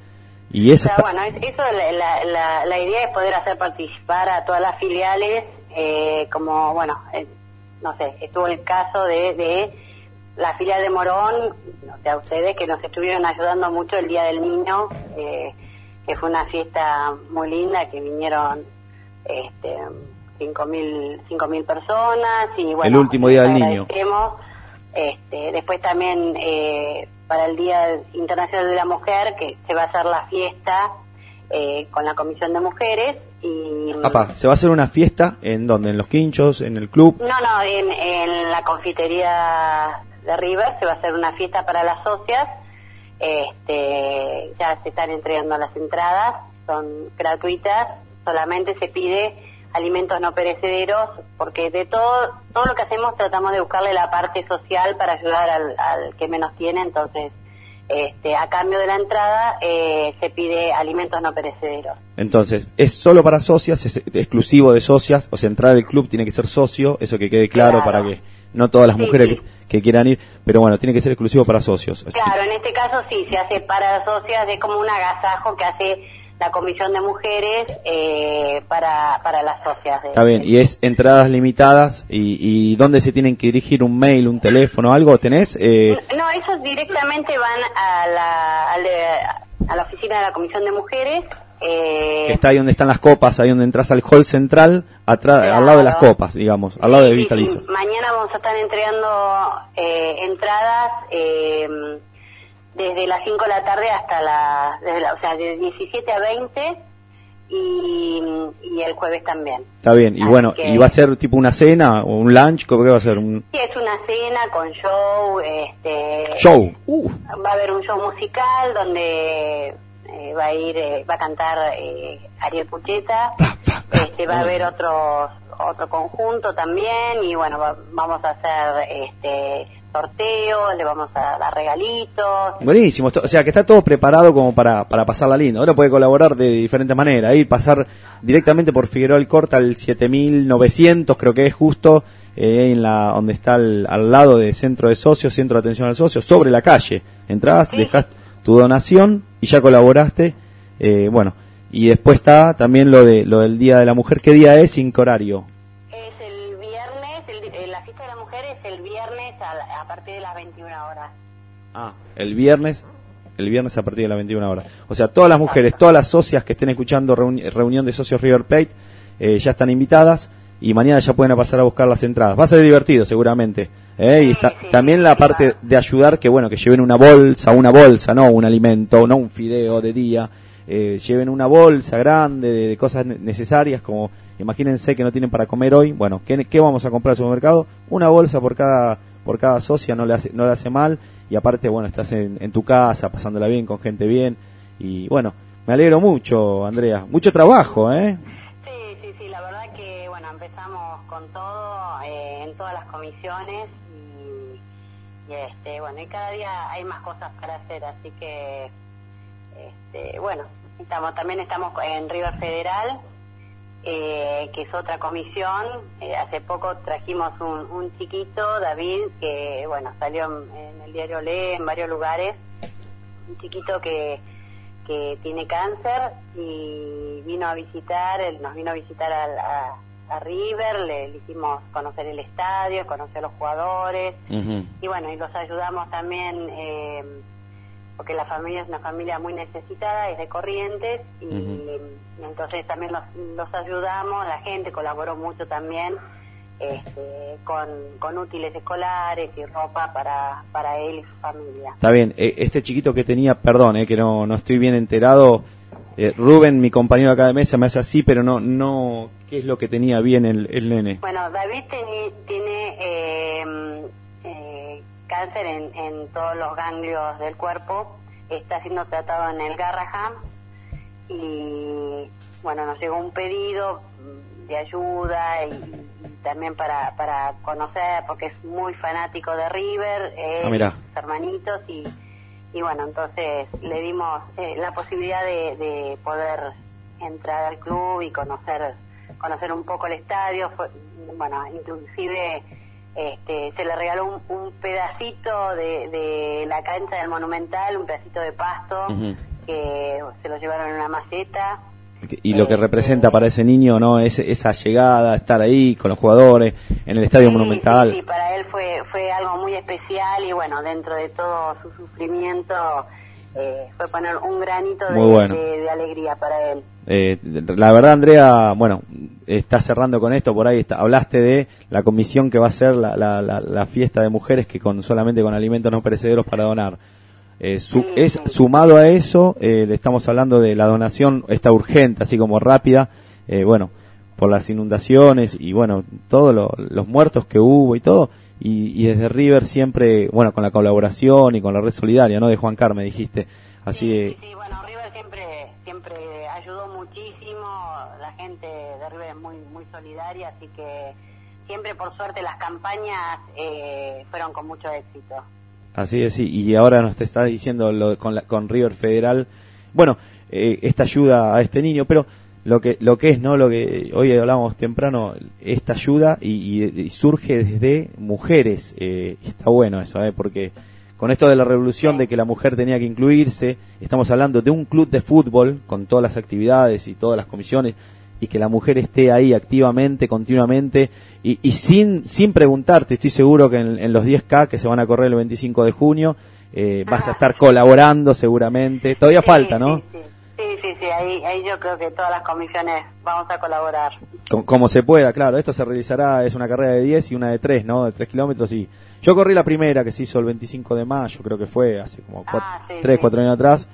y O esa sea, bueno, es- eso la, la, la, la idea es poder hacer participar a todas las filiales, eh, como, bueno, eh, no sé, estuvo el caso de, de la filial de Morón, o sea, ustedes que nos estuvieron ayudando mucho el Día del Niño, eh, que fue una fiesta muy linda, que vinieron este, cinco mil cinco mil personas y bueno El último Día del Niño. Este, después también eh, para el Día Internacional de la Mujer, que se va a hacer la fiesta eh, con la Comisión de Mujeres. y Apa, se va a hacer una fiesta en donde, en los quinchos, en el club, No, no, en, en la confitería de River se va a hacer una fiesta para las socias. Este, ya se están entregando las entradas, son gratuitas, solamente se pide alimentos no perecederos, porque de todo todo lo que hacemos tratamos de buscarle la parte social para ayudar al, al que menos tiene, entonces este, a cambio de la entrada eh, se pide alimentos no perecederos. Entonces, es solo para socias, es exclusivo de socias, o sea, entrar al club tiene que ser socio, eso que quede claro, Claro. para que no todas las Sí, mujeres sí. Que, que quieran ir, pero bueno, tiene que ser exclusivo para socios. Así- Claro, en este caso sí, se hace para socias, es como un agasajo que hace la Comisión de Mujeres eh, para, para las socias. de- Está bien, y es entradas limitadas, y, y ¿dónde se tienen que dirigir? ¿Un mail, un teléfono, algo tenés? Eh, No, esos directamente van a la, al de- a la oficina de la Comisión de Mujeres. eh, que está ahí donde están las copas, ahí donde entras al hall central, atrás, al lado de las copas, digamos, al lado de sí, sí, mañana vamos a estar entregando eh, entradas eh, desde las 5 de la tarde hasta la, desde la- o sea, de 17 a 20 y, y el jueves también. Está bien, y bueno, que- ¿y va a ser tipo una cena o un lunch? ¿Cómo que va a ser? ¿Un Sí, es una cena con show, este, show? Uh, va a haber un show musical donde eh, va a ir, eh, va a cantar eh, Ariel Pucheta, este, va a haber otros otro conjunto también y bueno, va- vamos a hacer este sorteos, le vamos a dar regalitos. Buenísimo, o sea que está todo preparado como para, para pasarla lindo. Ahora puede colaborar de diferentes maneras, ir pasar directamente por Figueroa Alcorta al 7900, creo que es justo, eh, en la donde está al, al lado de Centro de Socios, Centro de Atención al Socio, sobre la calle. Entrás, dejas tu donación y ya colaboraste. eh, bueno, y después está también lo de lo del Día de la Mujer. ¿Qué día es? Sin horario. Es el viernes, el- eh, la fiesta de la mujer es el viernes a, partir de las 21 horas. Ah, el viernes, el viernes a partir de las 21 horas. O sea, todas las mujeres, todas las socias que estén escuchando reuni- reunión de socios River Plate eh, ya están invitadas y mañana ya pueden pasar a buscar las entradas. Va a ser divertido seguramente. ¿eh? y está, también la parte de ayudar que bueno que lleven una bolsa, una bolsa, no un alimento, no un fideo de día. eh, lleven una bolsa grande de, de cosas ne- necesarias, como imagínense que no tienen para comer hoy, bueno, ¿qué, qué vamos a comprar al supermercado? Una bolsa por cada, por cada socia, no le hace, no le hace mal, y aparte, bueno, estás en, en tu casa, pasándola bien, con gente bien, y bueno, me alegro mucho, Andrea, mucho trabajo, ¿eh? Sí, sí, sí, la verdad que, bueno, empezamos con todo eh, en todas las comisiones y, y, este, bueno, y cada día hay más cosas para hacer, así que, este, bueno, estamos, también estamos en River Federal, eh, que es otra comisión. Eh, hace poco trajimos un, un chiquito, David, que, bueno, salió en, en el diario Le, en varios lugares, un chiquito que que tiene cáncer y vino a visitar, él nos vino a visitar al- a, a River, le, le hicimos conocer el estadio, conocer los jugadores. Y bueno, y los ayudamos también eh, porque la familia es una familia muy necesitada, es de Corrientes y, y entonces también los, los ayudamos, la gente colaboró mucho también este, con, con útiles escolares y ropa para, para él y su familia. Está bien, eh, este chiquito que tenía, perdón, eh, que no, no estoy bien enterado, eh, Rubén, mi compañero acá de mesa, me hace así, pero no, no, ¿qué es lo que tenía bien el, el nene? Bueno, David tiene eh, cáncer en, en todos los ganglios del cuerpo, está siendo tratado en el Garraham y bueno, nos llegó un pedido de ayuda y, también para, para conocer, porque es muy fanático de River, él Ah, sus hermanitos y, y bueno, entonces le dimos eh, la posibilidad de, de poder entrar al club y conocer conocer un poco el estadio, fue- bueno, inclusive este, se le regaló un, un pedacito de, de la cancha del Monumental, un pedacito de pasto que se lo llevaron en una maceta. Y lo que representa para ese niño, ¿no? Es, esa llegada, estar ahí con los jugadores, en el Estadio Monumental. Sí, para él fue fue algo muy especial y bueno, dentro de todo su sufrimiento eh, fue poner un granito de, Muy bueno. de- de alegría para él. Eh, la verdad, Andrea, bueno, está cerrando con esto, por ahí está- hablaste de la comisión que va a ser la, la, la, la fiesta de mujeres que con solamente con alimentos no perecederos para donar. Eh, su- es sumado a eso, eh, le estamos hablando de la donación, está urgente, así como rápida, eh, bueno, por las inundaciones y bueno, todos lo- los muertos que hubo y todo, y, y desde River siempre, bueno, con la colaboración y con la red solidaria, ¿no? De Juan Carme, dijiste, así eh, Sí, bueno, River siempre siempre ayudó muchísimo, la gente de River es muy muy solidaria, así que siempre por suerte las campañas eh, fueron con mucho éxito. Así es, sí. Y ahora nos te está diciendo lo, con, la, con River Federal, bueno, eh, esta ayuda a este niño, pero lo que lo que es, ¿no? Lo que hoy hablábamos temprano, esta ayuda y, y- y surge desde mujeres. Eh, está bueno eso, ¿eh? Porque con esto de la revolución de que la mujer tenía que incluirse, estamos hablando de un club de fútbol con todas las actividades y todas las comisiones y que la mujer esté ahí activamente, continuamente y, y sin, sin preguntarte, estoy seguro que en, en los 10K que se van a correr el 25 de junio eh, vas a estar colaborando seguramente, todavía falta, ¿no? Sí, sí, sí, ahí, ahí yo creo que todas las comisiones vamos a colaborar. Com- como se pueda, claro, esto se realizará, es una carrera de 10 y una de 3, ¿no? De 3 kilómetros y yo corrí la primera que se hizo el 25 de mayo, creo que fue hace como 3, 4 años atrás.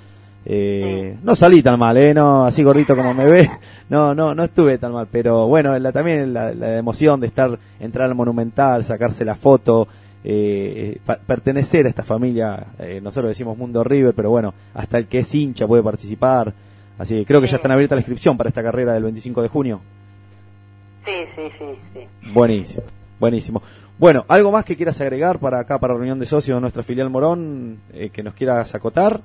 Eh, No salí tan mal, ¿eh? No, así gordito como me ve. No, no, no estuve tan mal, pero bueno, la, también la, la emoción de estar, entrar al Monumental, sacarse la foto, eh, pa- pertenecer a esta familia, eh, nosotros decimos Mundo River, pero bueno, hasta el que es hincha puede participar. Así que creo que ya están abiertas la inscripción para esta carrera del 25 de junio. Sí, sí, sí, sí. Buenísimo, buenísimo. Bueno, ¿algo más que quieras agregar para acá, para reunión de socios de nuestra filial Morón, eh, que nos quieras acotar?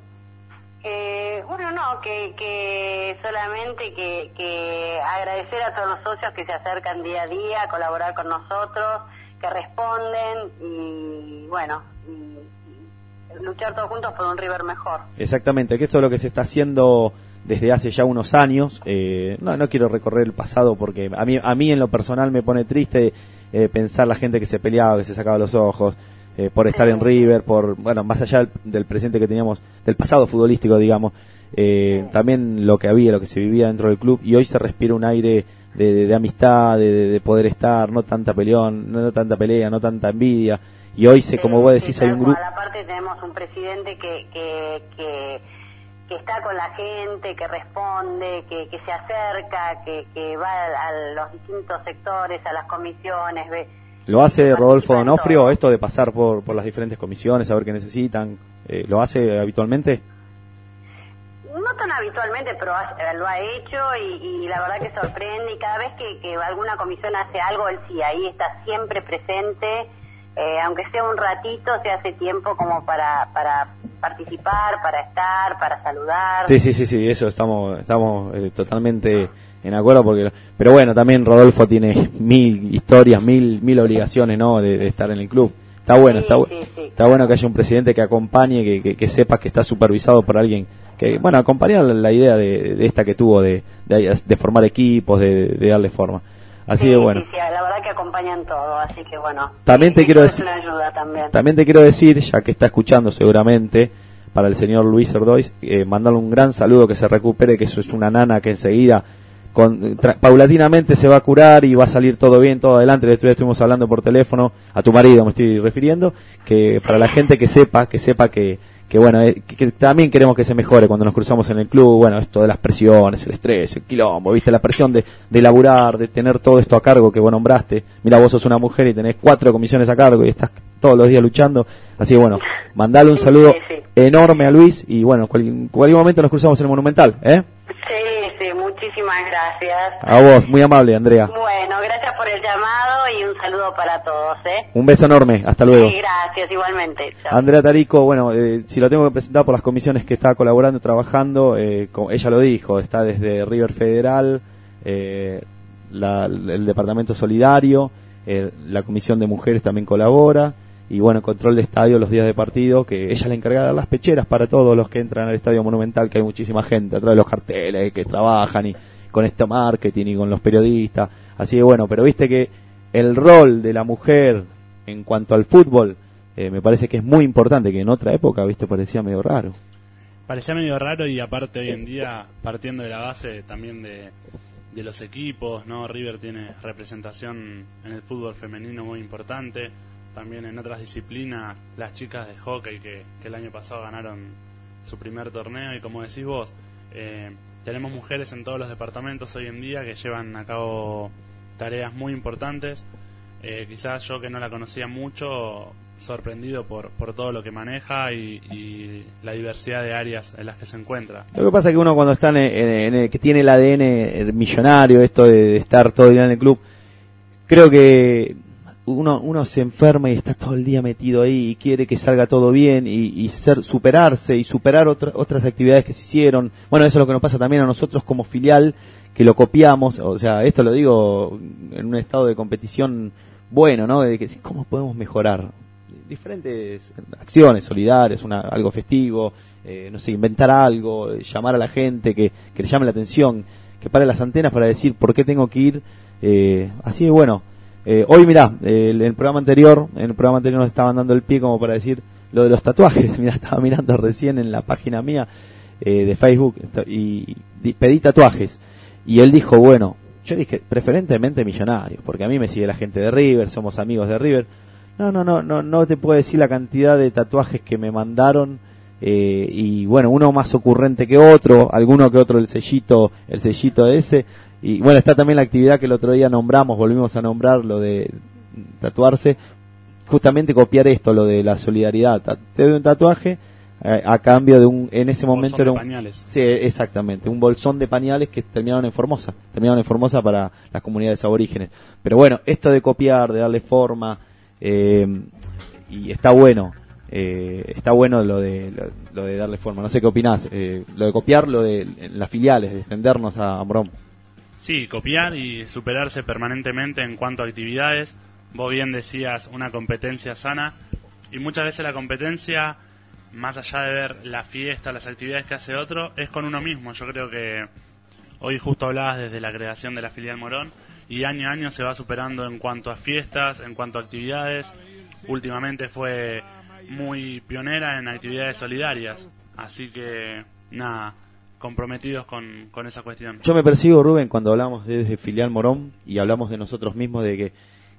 Eh, bueno, no, que, que solamente que, que agradecer a todos los socios que se acercan día a día a colaborar con nosotros, que responden y bueno, y- y luchar todos juntos por un River mejor. Exactamente, que esto es lo que se está haciendo desde hace ya unos años. Eh, no, no quiero recorrer el pasado porque a mí, a mí en lo personal me pone triste eh, pensar la gente que se peleaba, que se sacaba los ojos eh, por estar en River, por bueno, más allá del, del presente que teníamos, del pasado futbolístico, digamos, eh, también lo que había, lo que se vivía dentro del club y hoy se respira un aire de, de- de amistad, de, de- de poder estar, no tanta peleón, no tanta pelea, no tanta envidia. Y hoy se, como vos decís, hay un grupo. A la parte tenemos un presidente que, que, que, que está con la gente, que responde, que, que se acerca, que, que va a, a los distintos sectores, a las comisiones, ve, ¿Lo hace Rodolfo Donofrio esto de pasar por, por las diferentes comisiones, saber qué necesitan? Eh, ¿Lo hace habitualmente? no tan habitualmente, pero ha- eh, lo ha hecho y, y la verdad que sorprende y cada vez que, que alguna comisión hace algo, él sí, ahí está siempre presente, eh, aunque sea un ratito, se hace tiempo como para, para participar, para estar, para saludar. Sí, sí, sí, sí, eso estamos, estamos eh, totalmente en acuerdo porque, pero bueno, también Rodolfo tiene mil historias, mil, mil obligaciones, ¿no? De, de estar en el club. Está bueno, está, bu- está bueno que haya un presidente que acompañe, que, que, que sepa que está supervisado por alguien que, bueno, acompañar la, idea de, de esta que tuvo de, de, de formar equipos, de, de darle forma. Así Sí, que bueno. sí, la verdad que acompañan todo, así que bueno. También te quiero decir- también. También te quiero decir, ya que está escuchando seguramente, para el señor Luis Erdois, eh, mandarle un gran saludo, que se recupere, que eso es una nana que enseguida, con, tra- paulatinamente se va a curar y va a salir todo bien, todo adelante. El otro día estuvimos hablando por teléfono, a tu marido me estoy refiriendo, que para la gente que sepa, que sepa que, que bueno, eh, que, que también queremos que se mejore cuando nos cruzamos en el club, bueno, esto de las presiones, el estrés, el quilombo, viste, la presión de, de laburar, de tener todo esto a cargo que vos nombraste. Mira, vos sos una mujer y tenés cuatro comisiones a cargo y estás todos los días luchando. Así que bueno, mandale un saludo enorme a Luis y bueno, cual- cualquier momento nos cruzamos en el Monumental, ¿eh? Sí, muchísimas gracias. A vos, muy amable, Andrea. Bueno, gracias por el llamado y un saludo para todos, ¿eh? Un beso enorme, hasta luego. Sí, gracias, igualmente. Chao. Andrea Tarico, bueno, eh, si lo tengo que presentar por las comisiones que está colaborando, trabajando, eh, ella lo dijo, está desde River Federal, eh, la- el Departamento Solidario, eh, la Comisión de Mujeres también colabora, y bueno, control de estadio los días de partido, que ella es la encargada de dar las pecheras para todos los que entran al Estadio Monumental, que hay muchísima gente atrás de los carteles que trabajan y con este marketing y con los periodistas. Así que bueno, pero viste que el rol de la mujer en cuanto al fútbol eh, me parece que es muy importante, que en otra época, viste, parecía medio raro. Parecía medio raro y aparte hoy en día, partiendo de la base también de, de los equipos, ¿no? River tiene representación en el fútbol femenino muy importante, también en otras disciplinas, las chicas de hockey que, el año pasado ganaron su primer torneo y como decís vos, eh, tenemos mujeres en todos los departamentos hoy en día que llevan a cabo tareas muy importantes. Eh, quizás yo que no la conocía mucho, sorprendido por, por todo lo que maneja y, la diversidad de áreas en las que se encuentra. Lo que pasa es que uno cuando está en, el que tiene el ADN millonario, esto de, de estar todo el día en el club, creo que uno, uno se enferma y está todo el día metido ahí y quiere que salga todo bien y, y ser, superarse y superar otra- otras actividades que se hicieron. Bueno, eso es lo que nos pasa también a nosotros como filial, que lo copiamos, o sea, esto lo digo en un estado de competición bueno, ¿no? De que cómo podemos mejorar diferentes acciones solidarias, una, algo festivo, eh, no sé, inventar algo, llamar a la gente que, que le llame la atención, que pare las antenas para decir por qué tengo que ir. eh, así que bueno, eh, hoy mirá, en el programa anterior, en el programa anterior nos estaban dando el pie como para decir lo de los tatuajes, mirá, estaba mirando recién en la página mía eh, de Facebook y, pedí tatuajes y él dijo, bueno, yo dije, preferentemente millonarios, porque a mí me sigue la gente de River, somos amigos de River. No, no, no, no, no te puedo decir la cantidad de tatuajes que me mandaron eh, y bueno, uno más ocurrente que otro, alguno que otro el sellito, el sellito ese y bueno, está también la actividad que el otro día nombramos, volvimos a nombrar lo de tatuarse, justamente copiar esto, lo de la solidaridad. Te doy un tatuaje eh, a cambio de un, en ese momento Bolsón era de un, pañales. Sí, exactamente, un bolsón de pañales que terminaron en Formosa, terminaron en Formosa para las comunidades aborígenes. Pero bueno, esto de copiar, de darle forma, eh, y está bueno, eh, está bueno lo de, lo, lo de darle forma. No sé qué opinás, eh, lo de copiar, lo de las filiales, de extendernos a Ambrón. Sí, copiar y superarse permanentemente en cuanto a actividades. Vos bien decías una competencia sana y muchas veces la competencia, más allá de ver la fiesta, las actividades que hace otro, es con uno mismo. Yo creo que hoy justo hablabas desde la creación de la filial Morón y año a año se va superando en cuanto a fiestas, en cuanto a actividades. Últimamente fue muy pionera en actividades solidarias, así que nada, comprometidos con, con esa cuestión. Yo me percibo, Rubén, cuando hablamos de, de filial Morón y hablamos de nosotros mismos, de que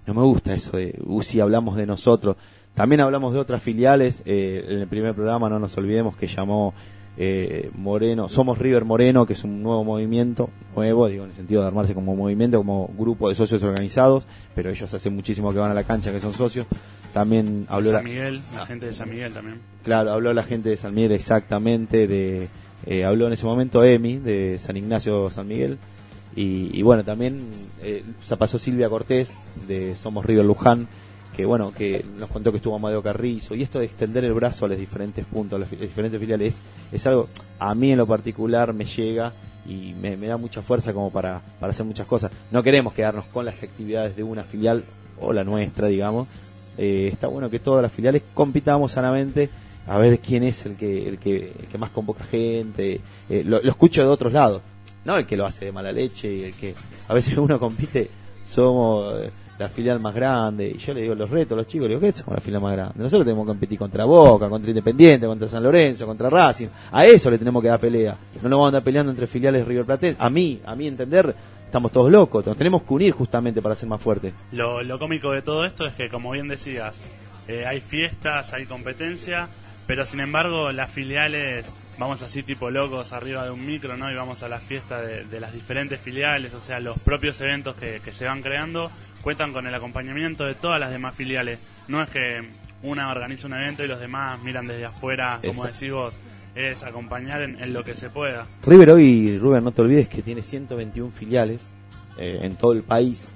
no me gusta eso de, si hablamos de nosotros. También hablamos de otras filiales. eh, en el primer programa no nos olvidemos que llamó eh, Moreno, Somos River Moreno, que es un nuevo movimiento, nuevo, digo, en el sentido de armarse como movimiento, como grupo de socios organizados, pero ellos hace muchísimo que van a la cancha, que son socios. También habló San la, Miguel, la gente de San Miguel también. claro, habló la gente de San Miguel exactamente, de, eh, habló en ese momento Emi, de San Ignacio San Miguel, y, y bueno, también eh, se pasó Silvia Cortés, de Somos River Luján, que bueno, que nos contó que estuvo Amadeo Carrizo, y esto de extender el brazo a los diferentes puntos, a fi- diferentes filiales, es, algo, a mí en lo particular me llega y me, me da mucha fuerza como para, para hacer muchas cosas. No queremos quedarnos con las actividades de una filial o la nuestra, digamos. Eh, está bueno que todas las filiales compitamos sanamente a ver quién es el que, el que, más convoca gente. Eh, lo, escucho de otros lados, no el que lo hace de mala leche el que a veces uno compite, somos eh, la filial más grande. Y yo le digo los retos los chicos, le digo, ¿qué somos la filial más grande? Nosotros tenemos que competir contra Boca, contra Independiente, contra San Lorenzo, contra Racing. A eso le tenemos que dar pelea. No nos vamos a andar peleando entre filiales River Plate. A mí, a mí entender, estamos todos locos. Nos tenemos que unir justamente para ser más fuertes. Lo, lo cómico de todo esto es que, como bien decías, eh, hay fiestas, hay competencia, pero sin embargo las filiales, vamos así tipo locos arriba de un micro, ¿no? Y vamos a la fiesta de, de las diferentes filiales, o sea, los propios eventos que, que se van creando cuentan con el acompañamiento de todas las demás filiales. No es que una organiza un evento y los demás miran desde afuera, como Exacto. decís vos, es acompañar en, en lo que se pueda. River hoy, Rubén, no te olvides que tiene 121 filiales eh, en todo el país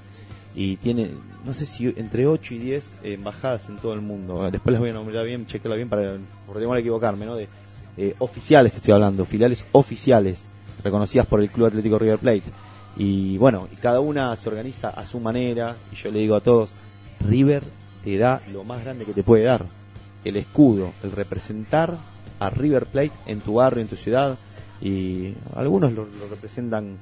y tiene, no sé si entre 8 y 10 embajadas en todo el mundo. Después las voy a nombrar bien, chequearla bien para por temor a equivocarme, ¿no? De eh, oficiales te estoy hablando, filiales oficiales reconocidas por el Club Atlético River Plate. Y bueno, y cada una se organiza a su manera y yo le digo a todos, River te da lo más grande que te puede dar, el escudo, el representar a River Plate en tu barrio, en tu ciudad, y algunos lo, lo representan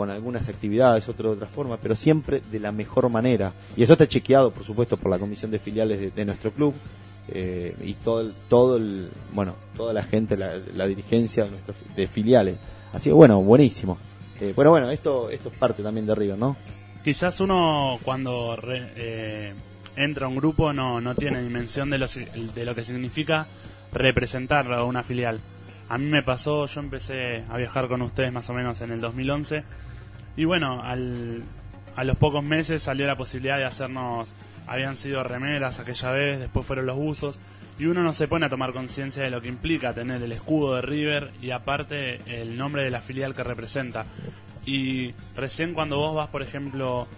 con algunas actividades, otros de otra forma, pero siempre de la mejor manera. Y eso está chequeado, por supuesto, por la comisión de filiales de, nuestro club eh, y todo el, todo el, bueno, toda la gente, la, la dirigencia de, nuestros de filiales. Así que bueno, buenísimo. Eh, pero bueno, esto, esto es parte también de River, ¿no? Quizás uno cuando re- eh, entra a un grupo no, no tiene dimensión de lo, de lo que significa representar a una filial. A mí me pasó, yo empecé a viajar con ustedes más o menos en el 2011 y bueno, al, a los pocos meses salió la posibilidad de hacernos, habían sido remeras aquella vez, después fueron los buzos y uno no se pone a tomar conciencia de lo que implica tener el escudo de River y aparte el nombre de la filial que representa. Y recién cuando vos vas, por ejemplo,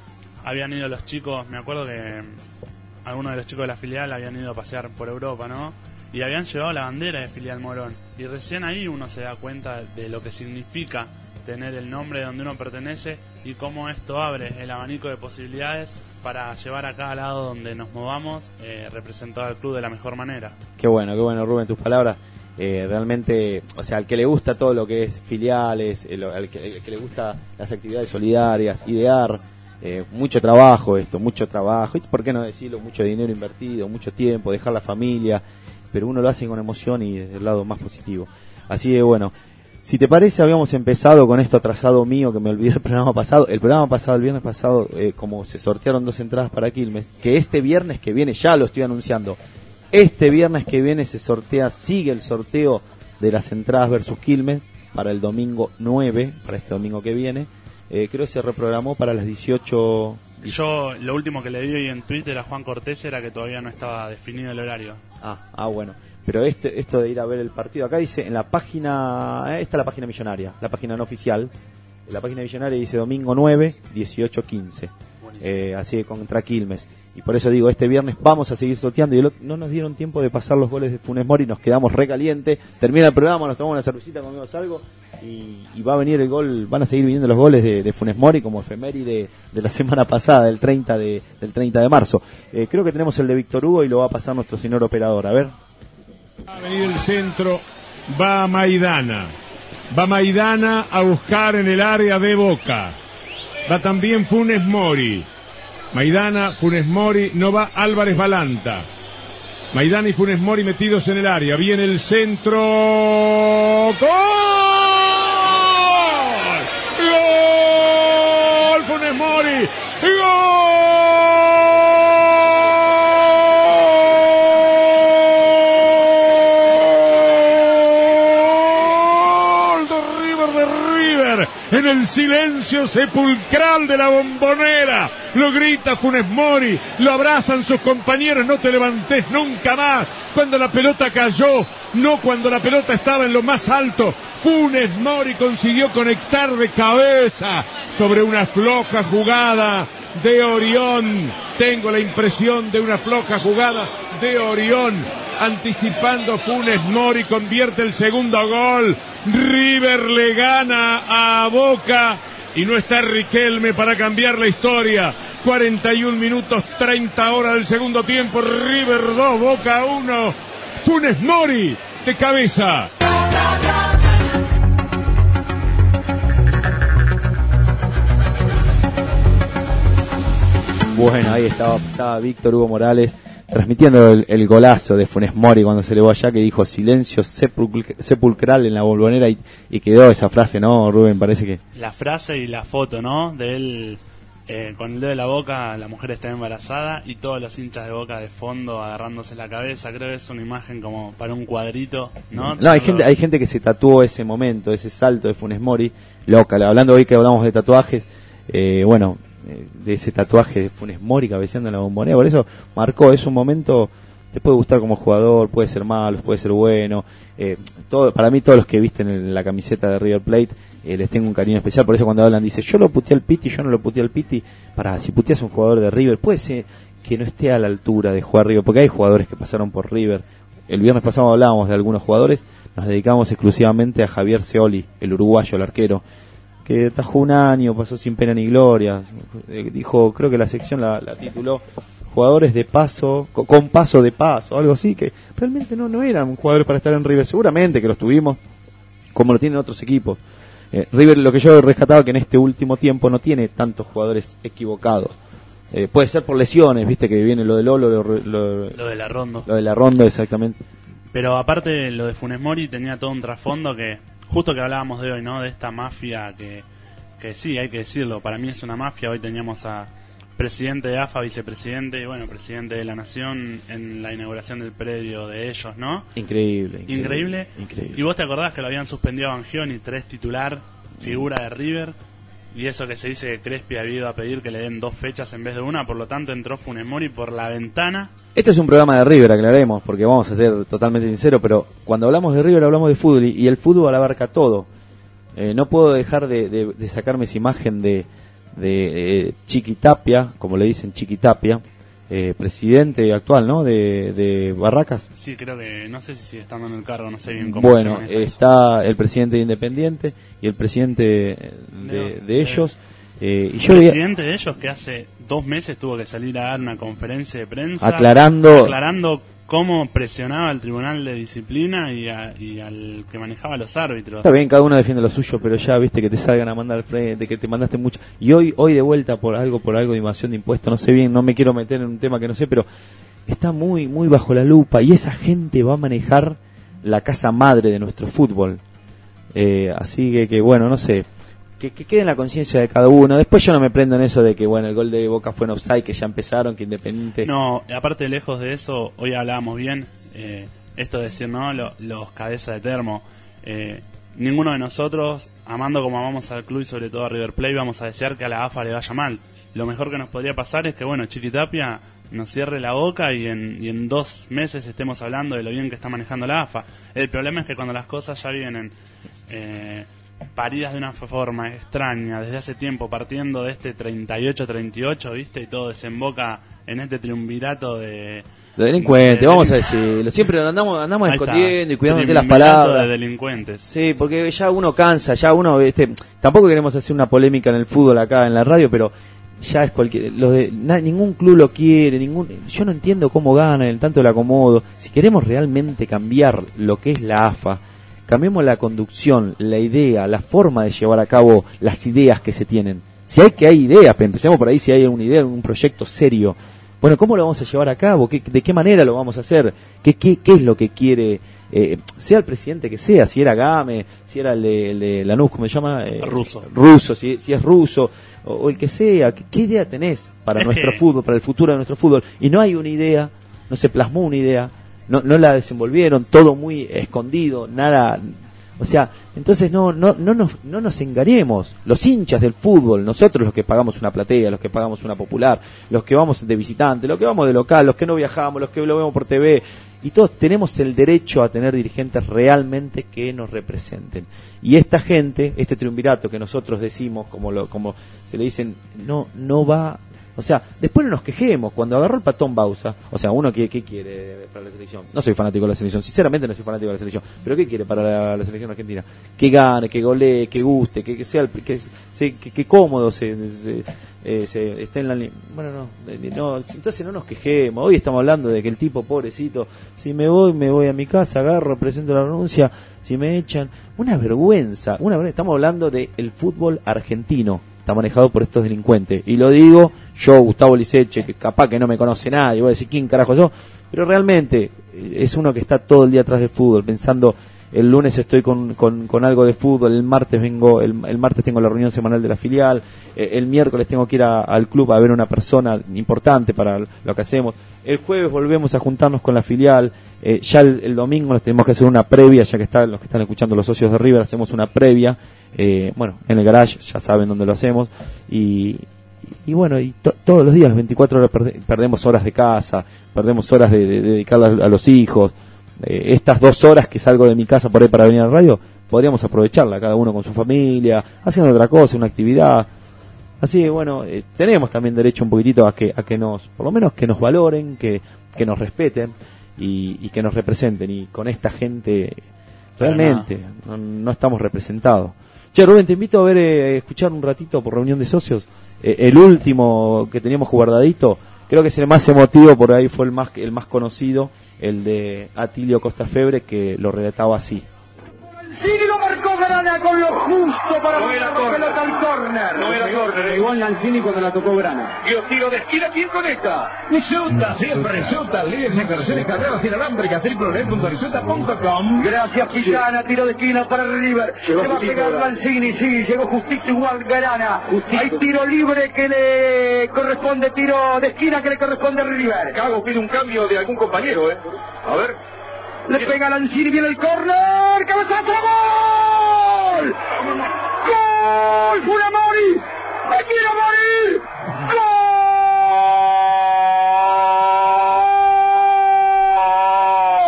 habían ido los chicos, me acuerdo que algunos de los chicos de la filial habían ido a pasear por Europa, ¿no? Y habían llevado la bandera de filial Morón. Y recién ahí uno se da cuenta de lo que significa tener el nombre de donde uno pertenece y cómo esto abre el abanico de posibilidades para llevar a cada lado donde nos movamos, eh, representar al club de la mejor manera. Qué bueno, qué bueno, Rubén, tus palabras. Eh, realmente, o sea, al que le gusta todo lo que es filiales, el- al, que, al que le gusta las actividades solidarias, idear, eh, mucho trabajo esto, mucho trabajo, y por qué no decirlo, mucho dinero invertido, mucho tiempo, dejar la familia, pero uno lo hace con emoción y desde el lado más positivo. Así que bueno, si te parece, habíamos empezado con esto atrasado mío que me olvidé el programa pasado. El programa pasado, el viernes pasado, eh, como se sortearon dos entradas para Quilmes, que este viernes que viene, ya lo estoy anunciando, este viernes que viene se sortea, sigue el sorteo de las entradas versus Quilmes para el domingo 9, para este domingo que viene. Eh, creo que se reprogramó para las 18. Yo lo último que le di hoy en Twitter a Juan Cortés era que todavía no estaba definido el horario. Ah, ah, bueno. Pero este, esto de ir a ver el partido, acá dice en la página, eh, esta es la página millonaria, la página no oficial. En la página millonaria dice domingo 9, 18, 15. Eh, así que contra Quilmes. Y por eso digo, este viernes vamos a seguir sorteando. Y el otro- no nos dieron tiempo de pasar los goles de Funes Mori, nos quedamos recaliente. Termina el programa, nos tomamos una cervecita, comemos algo. Y, y va a venir el gol, van a seguir viniendo los goles de, de Funes Mori como efeméride de la semana pasada, del 30 de, del 30 de marzo. Eh, creo que tenemos el de Víctor Hugo y lo va a pasar nuestro señor operador. A ver. Va a venir el centro, va Maidana. Va Maidana a buscar en el área de Boca. Va también Funes Mori. Maidana, Funes Mori, no va Álvarez Balanta. Maidana y Funes Mori metidos en el área. Viene el centro. ¡Gol! ¡Gol! Funes Mori. ¡Gol! El silencio sepulcral de la bombonera. Lo grita Funes Mori, lo abrazan sus compañeros, no te levantes nunca más. Cuando la pelota cayó, no cuando la pelota estaba en lo más alto. Funes Mori consiguió conectar de cabeza sobre una floja jugada de Orión. Tengo la impresión de una floja jugada de Orión. Anticipando Funes Mori convierte el segundo gol. River le gana a Boca y no está Riquelme para cambiar la historia. 41 minutos 30 horas del segundo tiempo. River 2, Boca 1. Funes Mori de cabeza. Bueno, ahí estaba, pasaba Víctor Hugo Morales transmitiendo el, el golazo de Funes Mori cuando se elevó allá que dijo silencio sepulcr- sepulcral en la bombonera y, y quedó esa frase, ¿no, Rubén? Parece que... La frase y la foto, ¿no? De él eh, con el dedo de la boca, la mujer está embarazada y todos los hinchas de boca de fondo agarrándose la cabeza. Creo que es una imagen como para un cuadrito, ¿no? No, hay gente, hay gente que se tatuó ese momento, ese salto de Funes Mori, loca. Hablando hoy que hablamos de tatuajes, eh, bueno, de ese tatuaje de Funes Mori cabeceando en la bombonera, por eso marcó, es un momento, te puede gustar como jugador, puede ser malo, puede ser bueno. eh, todo, para mí todos los que visten en la camiseta de River Plate eh, les tengo un cariño especial, por eso cuando hablan dice, yo lo puteé al Piti, yo no lo puteé al Piti, para, si puteas un jugador de River, puede ser que no esté a la altura de jugar River, porque hay jugadores que pasaron por River. El viernes pasado hablábamos de algunos jugadores, nos dedicamos exclusivamente a Javier Seoli, el uruguayo, el arquero, que tajó un año, pasó sin pena ni gloria. Eh, Dijo, creo que la sección la, la tituló jugadores de paso, co- con paso de paso, algo así, que realmente no, no eran jugadores para estar en River. Seguramente que los tuvimos, como lo tienen otros equipos. Eh, River, lo que yo rescataba que en este último tiempo no tiene tantos jugadores equivocados. Eh, puede ser por lesiones, viste que viene lo de Lolo, lo, lo- Lo de la ronda. lo de la ronda, exactamente. Pero aparte lo de Funes Mori tenía todo un trasfondo que, justo que hablábamos de hoy, ¿no? De esta mafia que, que sí, hay que decirlo, para mí es una mafia. Hoy teníamos a presidente de AFA, vicepresidente y bueno, presidente de la Nación en la inauguración del predio de ellos, ¿no? Increíble. Increíble. Increíble. Y vos te acordás que lo habían suspendido a Bangioni, tres titular, figura de River, y eso que se dice que Crespi ha ido a pedir que le den dos fechas en vez de una, por lo tanto entró Funes Mori por la ventana. Este es un programa de River, aclaremos, porque vamos a ser totalmente sinceros, pero cuando hablamos de River hablamos de fútbol y, y el fútbol abarca todo. Eh, no puedo dejar de, de- de sacarme esa imagen de, de eh, Chiqui Tapia, como le dicen Chiqui Tapia, eh, presidente actual, ¿no? De, de Barracas. Sí, creo que, no sé si sigue estando en el cargo, no sé bien cómo Bueno, se maneja eso. está el presidente de Independiente y el presidente de, de- de ellos. Eh, y yo el presidente de ellos que hace dos meses tuvo que salir a dar una conferencia de prensa Aclarando- aclarando cómo presionaba al tribunal de disciplina y, a- y al que manejaba los árbitros Está bien, cada uno defiende lo suyo, pero ya viste que te salgan a mandar al frente, que te mandaste mucho. Y hoy, hoy de vuelta por algo, por algo de invasión de impuestos, no sé bien, no me quiero meter en un tema que no sé, pero está muy, muy bajo la lupa y esa gente va a manejar la casa madre de nuestro fútbol. Eh, así que, que, bueno, no sé. Que, que quede en la conciencia de cada uno. Después yo no me prendo en eso de que, bueno, el gol de Boca fue en offside, que ya empezaron, que Independiente... No, aparte lejos de eso, hoy hablábamos bien, eh, esto de decir, ¿no? Lo- los cabezas de termo. eh, ninguno de nosotros, amando como amamos al club y sobre todo a River Plate, vamos a desear que a la AFA le vaya mal. Lo mejor que nos podría pasar es que, bueno, Chiquitapia nos cierre la boca y en, y en dos meses estemos hablando de lo bien que está manejando la AFA. El problema es que cuando las cosas ya vienen eh, paridas de una forma extraña desde hace tiempo, partiendo de este 38-38, ¿viste? Y todo desemboca en este triunvirato de... Los delincuentes, de- vamos a decirlo. Siempre andamos, andamos Ahí está. escondiendo y cuidando las palabras. de delincuentes. Sí, porque ya uno cansa, ya uno, este, tampoco queremos hacer una polémica en el fútbol acá en la radio, pero ya es cualquier, los de, na- ningún club lo quiere, ningún, yo no entiendo cómo ganan, el tanto el acomodo. Si queremos realmente cambiar lo que es la AFA, cambiemos la conducción, la idea, la forma de llevar a cabo las ideas que se tienen. Si hay que hay ideas, empecemos por ahí, si hay una idea, un proyecto serio. Bueno, ¿cómo lo vamos a llevar a cabo? ¿Qué- ¿De qué manera lo vamos a hacer? ¿Qué, qué, qué es lo que quiere, eh, sea el presidente que sea, si era Game, si era el de, el de Lanús, ¿cómo se llama? Eh, Ruso. Ruso, si, si es ruso, o, o el que sea, ¿qué, qué idea tenés para Es nuestro fútbol, para el futuro de nuestro fútbol? Y no hay una idea, no se plasmó una idea, no, no la desenvolvieron, todo muy escondido, nada... O sea, entonces no, no, no, nos, no nos engañemos. Los hinchas del fútbol, nosotros los que pagamos una platea, los que pagamos una popular, los que vamos de visitante, los que vamos de local, los que no viajamos, los que lo vemos por TV, y todos tenemos el derecho a tener dirigentes realmente que nos representen. Y esta gente, este triunvirato que nosotros decimos, como, lo, como se le dicen, no, no va o sea, después no nos quejemos. Cuando agarró el patón Bausa, o sea, uno que, ¿qué quiere para la selección? No soy fanático de la selección, sinceramente no soy fanático de la selección. Pero ¿qué quiere para la, selección argentina? Que gane, que golee, que guste, que, sea, que, que, que, cómodo se, eh, se, esté en la Bueno, no, entonces no nos quejemos. Hoy estamos hablando de que el tipo pobrecito, si me voy, me voy a mi casa, agarro, presento la renuncia, si me echan. Una vergüenza, una vergüenza. Estamos hablando del el fútbol argentino está manejado por estos delincuentes. Y lo digo yo, Gustavo Liceche, que capaz que no me conoce nadie, voy a decir quién carajo yo, pero realmente eh, es uno que está todo el día atrás del fútbol, pensando el lunes estoy con, con, algo de fútbol, el martes vengo, el, martes tengo la reunión semanal de la filial, eh, el miércoles tengo que ir al club a ver una persona importante para lo que hacemos, el jueves volvemos a juntarnos con la filial, eh, ya el, domingo nos tenemos que hacer una previa, ya que están los que están escuchando los socios de River, hacemos una previa, eh, bueno, en el garage, ya saben dónde lo hacemos, y, y bueno, y todos los días, las 24 horas perdemos horas de casa, perdemos horas de, de dedicarlas a los hijos, eh, estas dos horas que salgo de mi casa por ahí para venir al radio, podríamos aprovecharla, cada uno con su familia, haciendo otra cosa, una actividad. Así que bueno, eh, tenemos también derecho un poquitito a que, a que nos, por lo menos que nos valoren, que, que nos respeten y, que nos representen. Y con esta gente realmente no, estamos representados. Che, Rubén, te invito a ver, eh, escuchar un ratito por reunión de socios. el último que teníamos guardadito, creo que es el más emotivo, por ahí fue el más, el más conocido el de Atilio Costa Febre, que lo relataba así. Sí, lo marcó Grana con lo justo para no la pelota al córner. No era córner, igual Lanzini cuando la tocó Grana. Y los tiro de esquina, ¿quién conecta? Risuta, siempre Risuta, líder en versiones carreras inalámbricas, www.risuta.com. Gracias, Pillana, tiro de esquina para River. Llegó Se va a pegar Lanzini, sí, llegó justito igual Grana. Hay tiro libre que le corresponde, tiro de esquina que le corresponde a River. Cago pide un cambio de algún compañero, ¿eh? A ver. Le pega Lanzini, viene el córner. ¡Cabezazo! ¡Gol! ¡Gol! ¡Furamori! ¡Me quiero morir!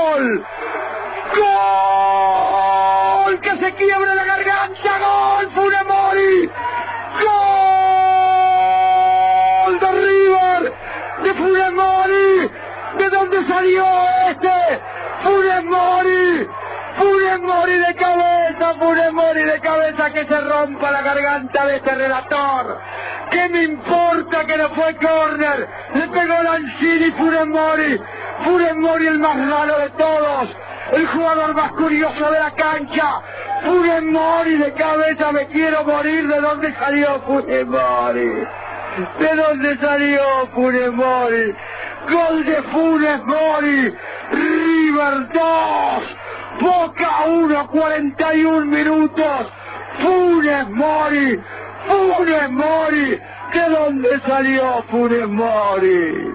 ¡Gol! ¡Gol! ¡Que se quiebre la garganta! ¡Gol! ¡Furamori! ¡Gol! ¡De River! ¡De Furamori! ¿De dónde salió este? Funes Mori, Funes Mori de cabeza, Funes Mori de cabeza que se rompa la garganta de este relator. ¿Qué me importa que no fue córner? Le pegó Lanzini Funes Mori. Funes Mori el más raro de todos. El jugador más curioso de la cancha. Funes Mori de cabeza, me quiero morir. ¿De dónde salió Funes Mori? ¿De dónde salió Funes Mori? Gol de Funes Mori. River 2, Boca 1, 41 minutos. Funes Mori, Funes Mori, ¿de dónde salió Funes Mori?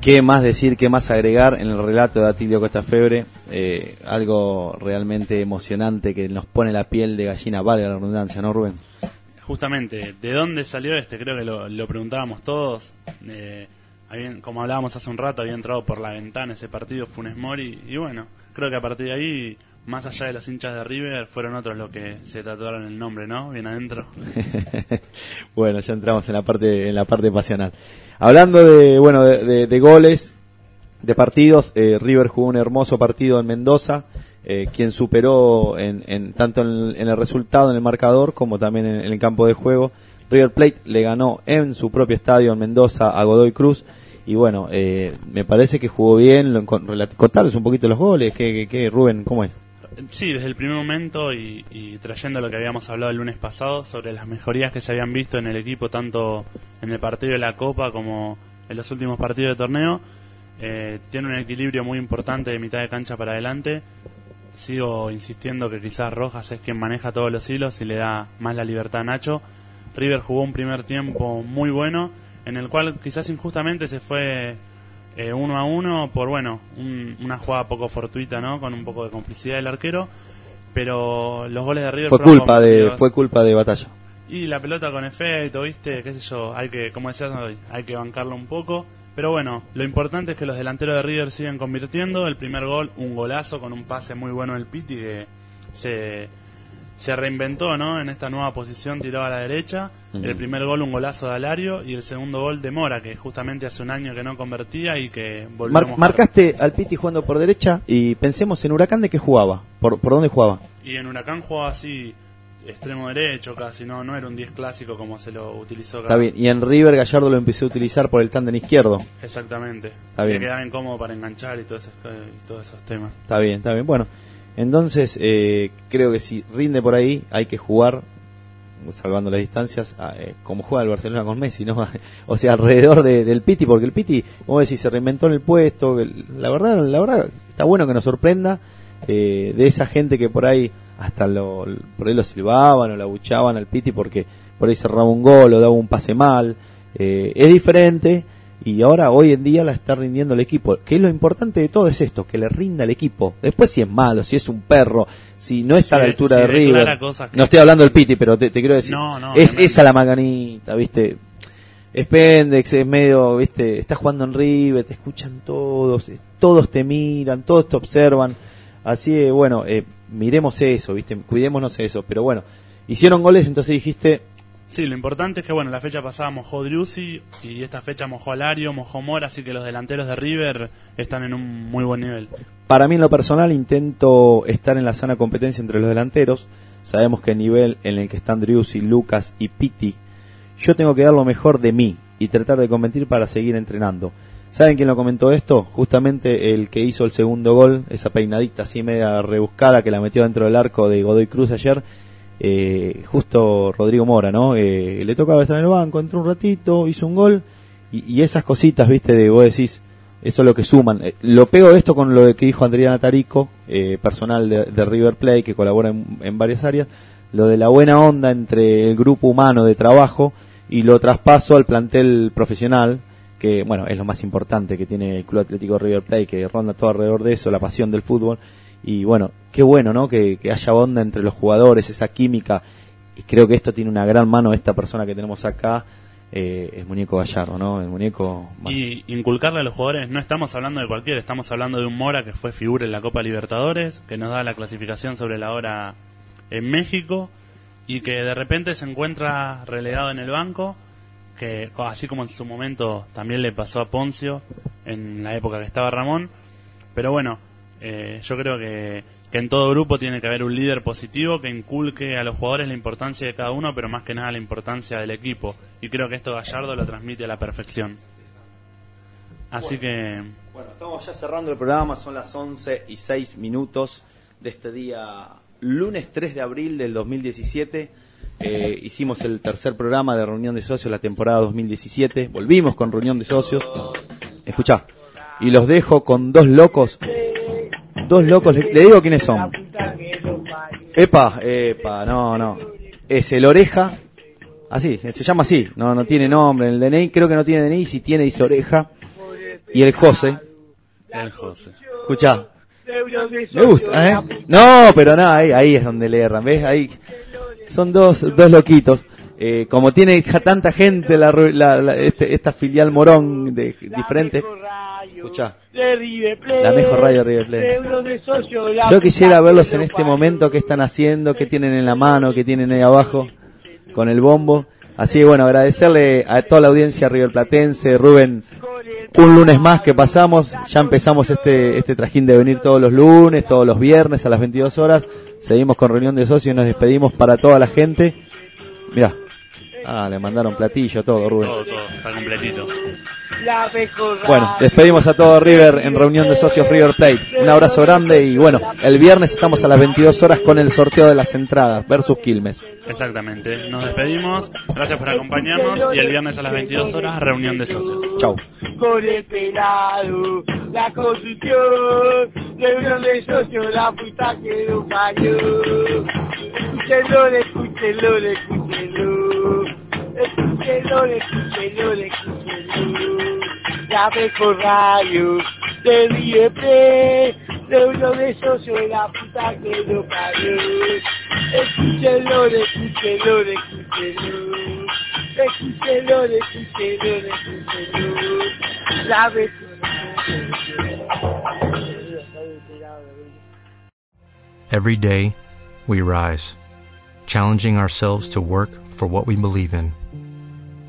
¿Qué más decir, qué más agregar en el relato de Atilio Costa Febre? Eh, algo realmente emocionante que nos pone la piel de gallina, valga la redundancia, ¿no, Rubén? justamente, ¿de dónde salió este? Creo que lo, preguntábamos todos. Eh, como hablábamos hace un rato, había entrado por la ventana ese partido Funes Mori. Y bueno, creo que a partir de ahí, más allá de los hinchas de River, fueron otros los que se tatuaron el nombre, ¿no? Bien adentro. bueno, ya entramos en la parte, en la parte pasional. Hablando de, bueno, de, goles, de partidos, eh, River jugó un hermoso partido en Mendoza. Eh, quien superó en, tanto en el, resultado, en el marcador, como también en, el campo de juego. River Plate le ganó en su propio estadio en Mendoza a Godoy Cruz. Y bueno, eh, me parece que jugó bien. Contarles un poquito los goles. ¿Qué, qué, Rubén, cómo es? Sí, desde el primer momento y, trayendo lo que habíamos hablado el lunes pasado sobre las mejorías que se habían visto en el equipo, tanto en el partido de la Copa como en los últimos partidos de torneo. Eh, tiene un equilibrio muy importante de mitad de cancha para adelante sigo insistiendo que quizás Rojas es quien maneja todos los hilos y le da más la libertad a Nacho. River jugó un primer tiempo muy bueno, en el cual quizás injustamente se fue eh, uno a uno por, bueno, un- una jugada poco fortuita, ¿no? Con un poco de complicidad del arquero. Pero los goles de River Fue culpa de, fue culpa de batalla. Y la pelota con efecto, ¿viste? ¿Qué sé yo? Hay que, como decías hoy, hay que bancarlo un poco. Pero bueno, lo importante es que los delanteros de River siguen convirtiendo. El primer gol, un golazo con un pase muy bueno del Piti que se, se reinventó, ¿no? En esta nueva posición tirado a la derecha. El primer gol, un golazo de Alario. Y el segundo gol de Mora, que justamente hace un año que no convertía y que volvió a Mar- mojar. marcaste al Piti jugando por derecha y pensemos en Huracán de qué jugaba, por, por dónde jugaba. Y en Huracán jugaba así, extremo derecho casi, no, no era un 10 clásico como se lo utilizó acá. Está bien. Y en River Gallardo lo empezó a utilizar por el tándem izquierdo. Exactamente. Está Le bien. quedaba incómodo para enganchar y, todos esos, y todos esos temas. Está bien, está bien. Bueno, entonces eh, creo que si rinde por ahí hay que jugar, salvando las distancias, eh, como juega el Barcelona con Messi, ¿no? o sea, alrededor de- del Piti, porque el Piti, como decís, se reinventó en el puesto. la verdad, la verdad, está bueno que nos sorprenda eh, de esa gente que por ahí hasta lo, por ahí lo silbaban o lo abuchaban al Piti porque por ahí cerraba un gol o daba un pase mal. Eh, es diferente y ahora hoy en día la está rindiendo el equipo. Que es lo importante de todo es esto, que le rinda al equipo. Después si es malo, si es un perro, si no está a la altura si de River. No estoy hablando del Piti, pero te, te quiero decir, No, no, es esa la macanita, ¿viste? Es Pendex, es medio, ¿viste? Estás jugando en River, te escuchan todos, todos te miran, todos te observan. Así que, bueno, eh, miremos eso, ¿viste? Cuidémonos eso. Pero bueno, hicieron goles, entonces dijiste, Sí, lo importante es que, bueno, la fecha pasada mojó Driussi y esta fecha mojó Alario, mojó Mora, así que los delanteros de River están en un muy buen nivel. Para mí en lo personal intento estar en la sana competencia entre los delanteros. Sabemos que el nivel en el que están Driussi, Lucas y Pitti, yo tengo que dar lo mejor de mí y tratar de competir para seguir entrenando. ¿Saben quién lo comentó esto? Justamente el que hizo el segundo gol, esa peinadita así media rebuscada que la metió dentro del arco de Godoy Cruz ayer. Eh, justo Rodrigo Mora, ¿no? Eh, le tocaba estar en el banco, entró un ratito, hizo un gol y, esas cositas, viste, de vos decís, eso es lo que suman. Eh, lo pego esto con lo que dijo Adriana Tarico, eh, personal de, de River Plate, que colabora en, en varias áreas, lo de la buena onda entre el grupo humano de trabajo y lo traspaso al plantel profesional, que bueno, es lo más importante que tiene el Club Atlético River Plate, que ronda todo alrededor de eso, la pasión del fútbol. Y bueno, qué bueno, ¿no? Que, que haya onda entre los jugadores, esa química. Y creo que esto tiene una gran mano esta persona que tenemos acá, eh, el muñeco Gallardo, ¿no? El muñeco más- Y inculcarle a los jugadores, no estamos hablando de cualquiera, estamos hablando de un Mora que fue figura en la Copa Libertadores, que nos da la clasificación sobre la hora en México y que de repente se encuentra relegado en el banco, que así como en su momento también le pasó a Poncio en la época que estaba Ramón, pero bueno, eh, yo creo que, que en todo grupo tiene que haber un líder positivo que inculque a los jugadores la importancia de cada uno, pero más que nada la importancia del equipo. Y creo que esto Gallardo lo transmite a la perfección. Así que Bueno, estamos ya cerrando el programa, son las 11 y 6 minutos de este día, lunes 3 de abril del 2017. Eh, hicimos el tercer programa de Reunión de Socios la temporada 2017. Volvimos con Reunión de Socios. Escucha, y los dejo con dos locos. Dos locos, le, le digo quiénes son. Epa, epa, no, no. Es el Oreja. Así, se llama así. No, no tiene nombre. En el DNI creo que no tiene DNI. Si tiene, dice Oreja. Y el José. el José. Escucha. Me gusta, ¿eh? No, pero nada, ahí, ahí es donde le erran, ¿ves? Ahí son dos, dos loquitos. Eh, como tiene tanta gente la, ru- la- la- este- esta filial morón de diferente. Escucha. de River Plate, La mejor radio de River Plate. de Yo quisiera verlos en este momento, qué están haciendo, qué tienen en la mano, qué tienen ahí abajo con el bombo. Así que bueno, agradecerle a toda la audiencia riverplatense, Rubén, un lunes más que pasamos, ya empezamos este, este trajín de venir todos los lunes, todos los viernes a las 22 horas, seguimos con reunión de socios y nos despedimos para toda la gente. Mira, ah, le mandaron platillo, todo, Rubén. Todo, todo, está completito. La mejor Bueno, despedimos a todo River en reunión de socios River Plate. Un abrazo grande y bueno, el viernes estamos a las 22 horas con el sorteo de las entradas versus Quilmes. Exactamente. Nos despedimos. Gracias por acompañarnos. Y el viernes a las 22 horas, reunión de socios. Chau. con el pelado, la construcción de uno de socios, la puta que lo parió. Escúchenlo, escúchenlo, escúchenlo. Escúchenlo, escúchenlo, escúchenlo. la mejor radio de River de uno de esos soy la puta que lo parió. Escúchelo, escúchelo, escúchelo. Escúchelo, escúchelo, escúchelo. La mejor Every day, we rise, challenging ourselves to work for what we believe in.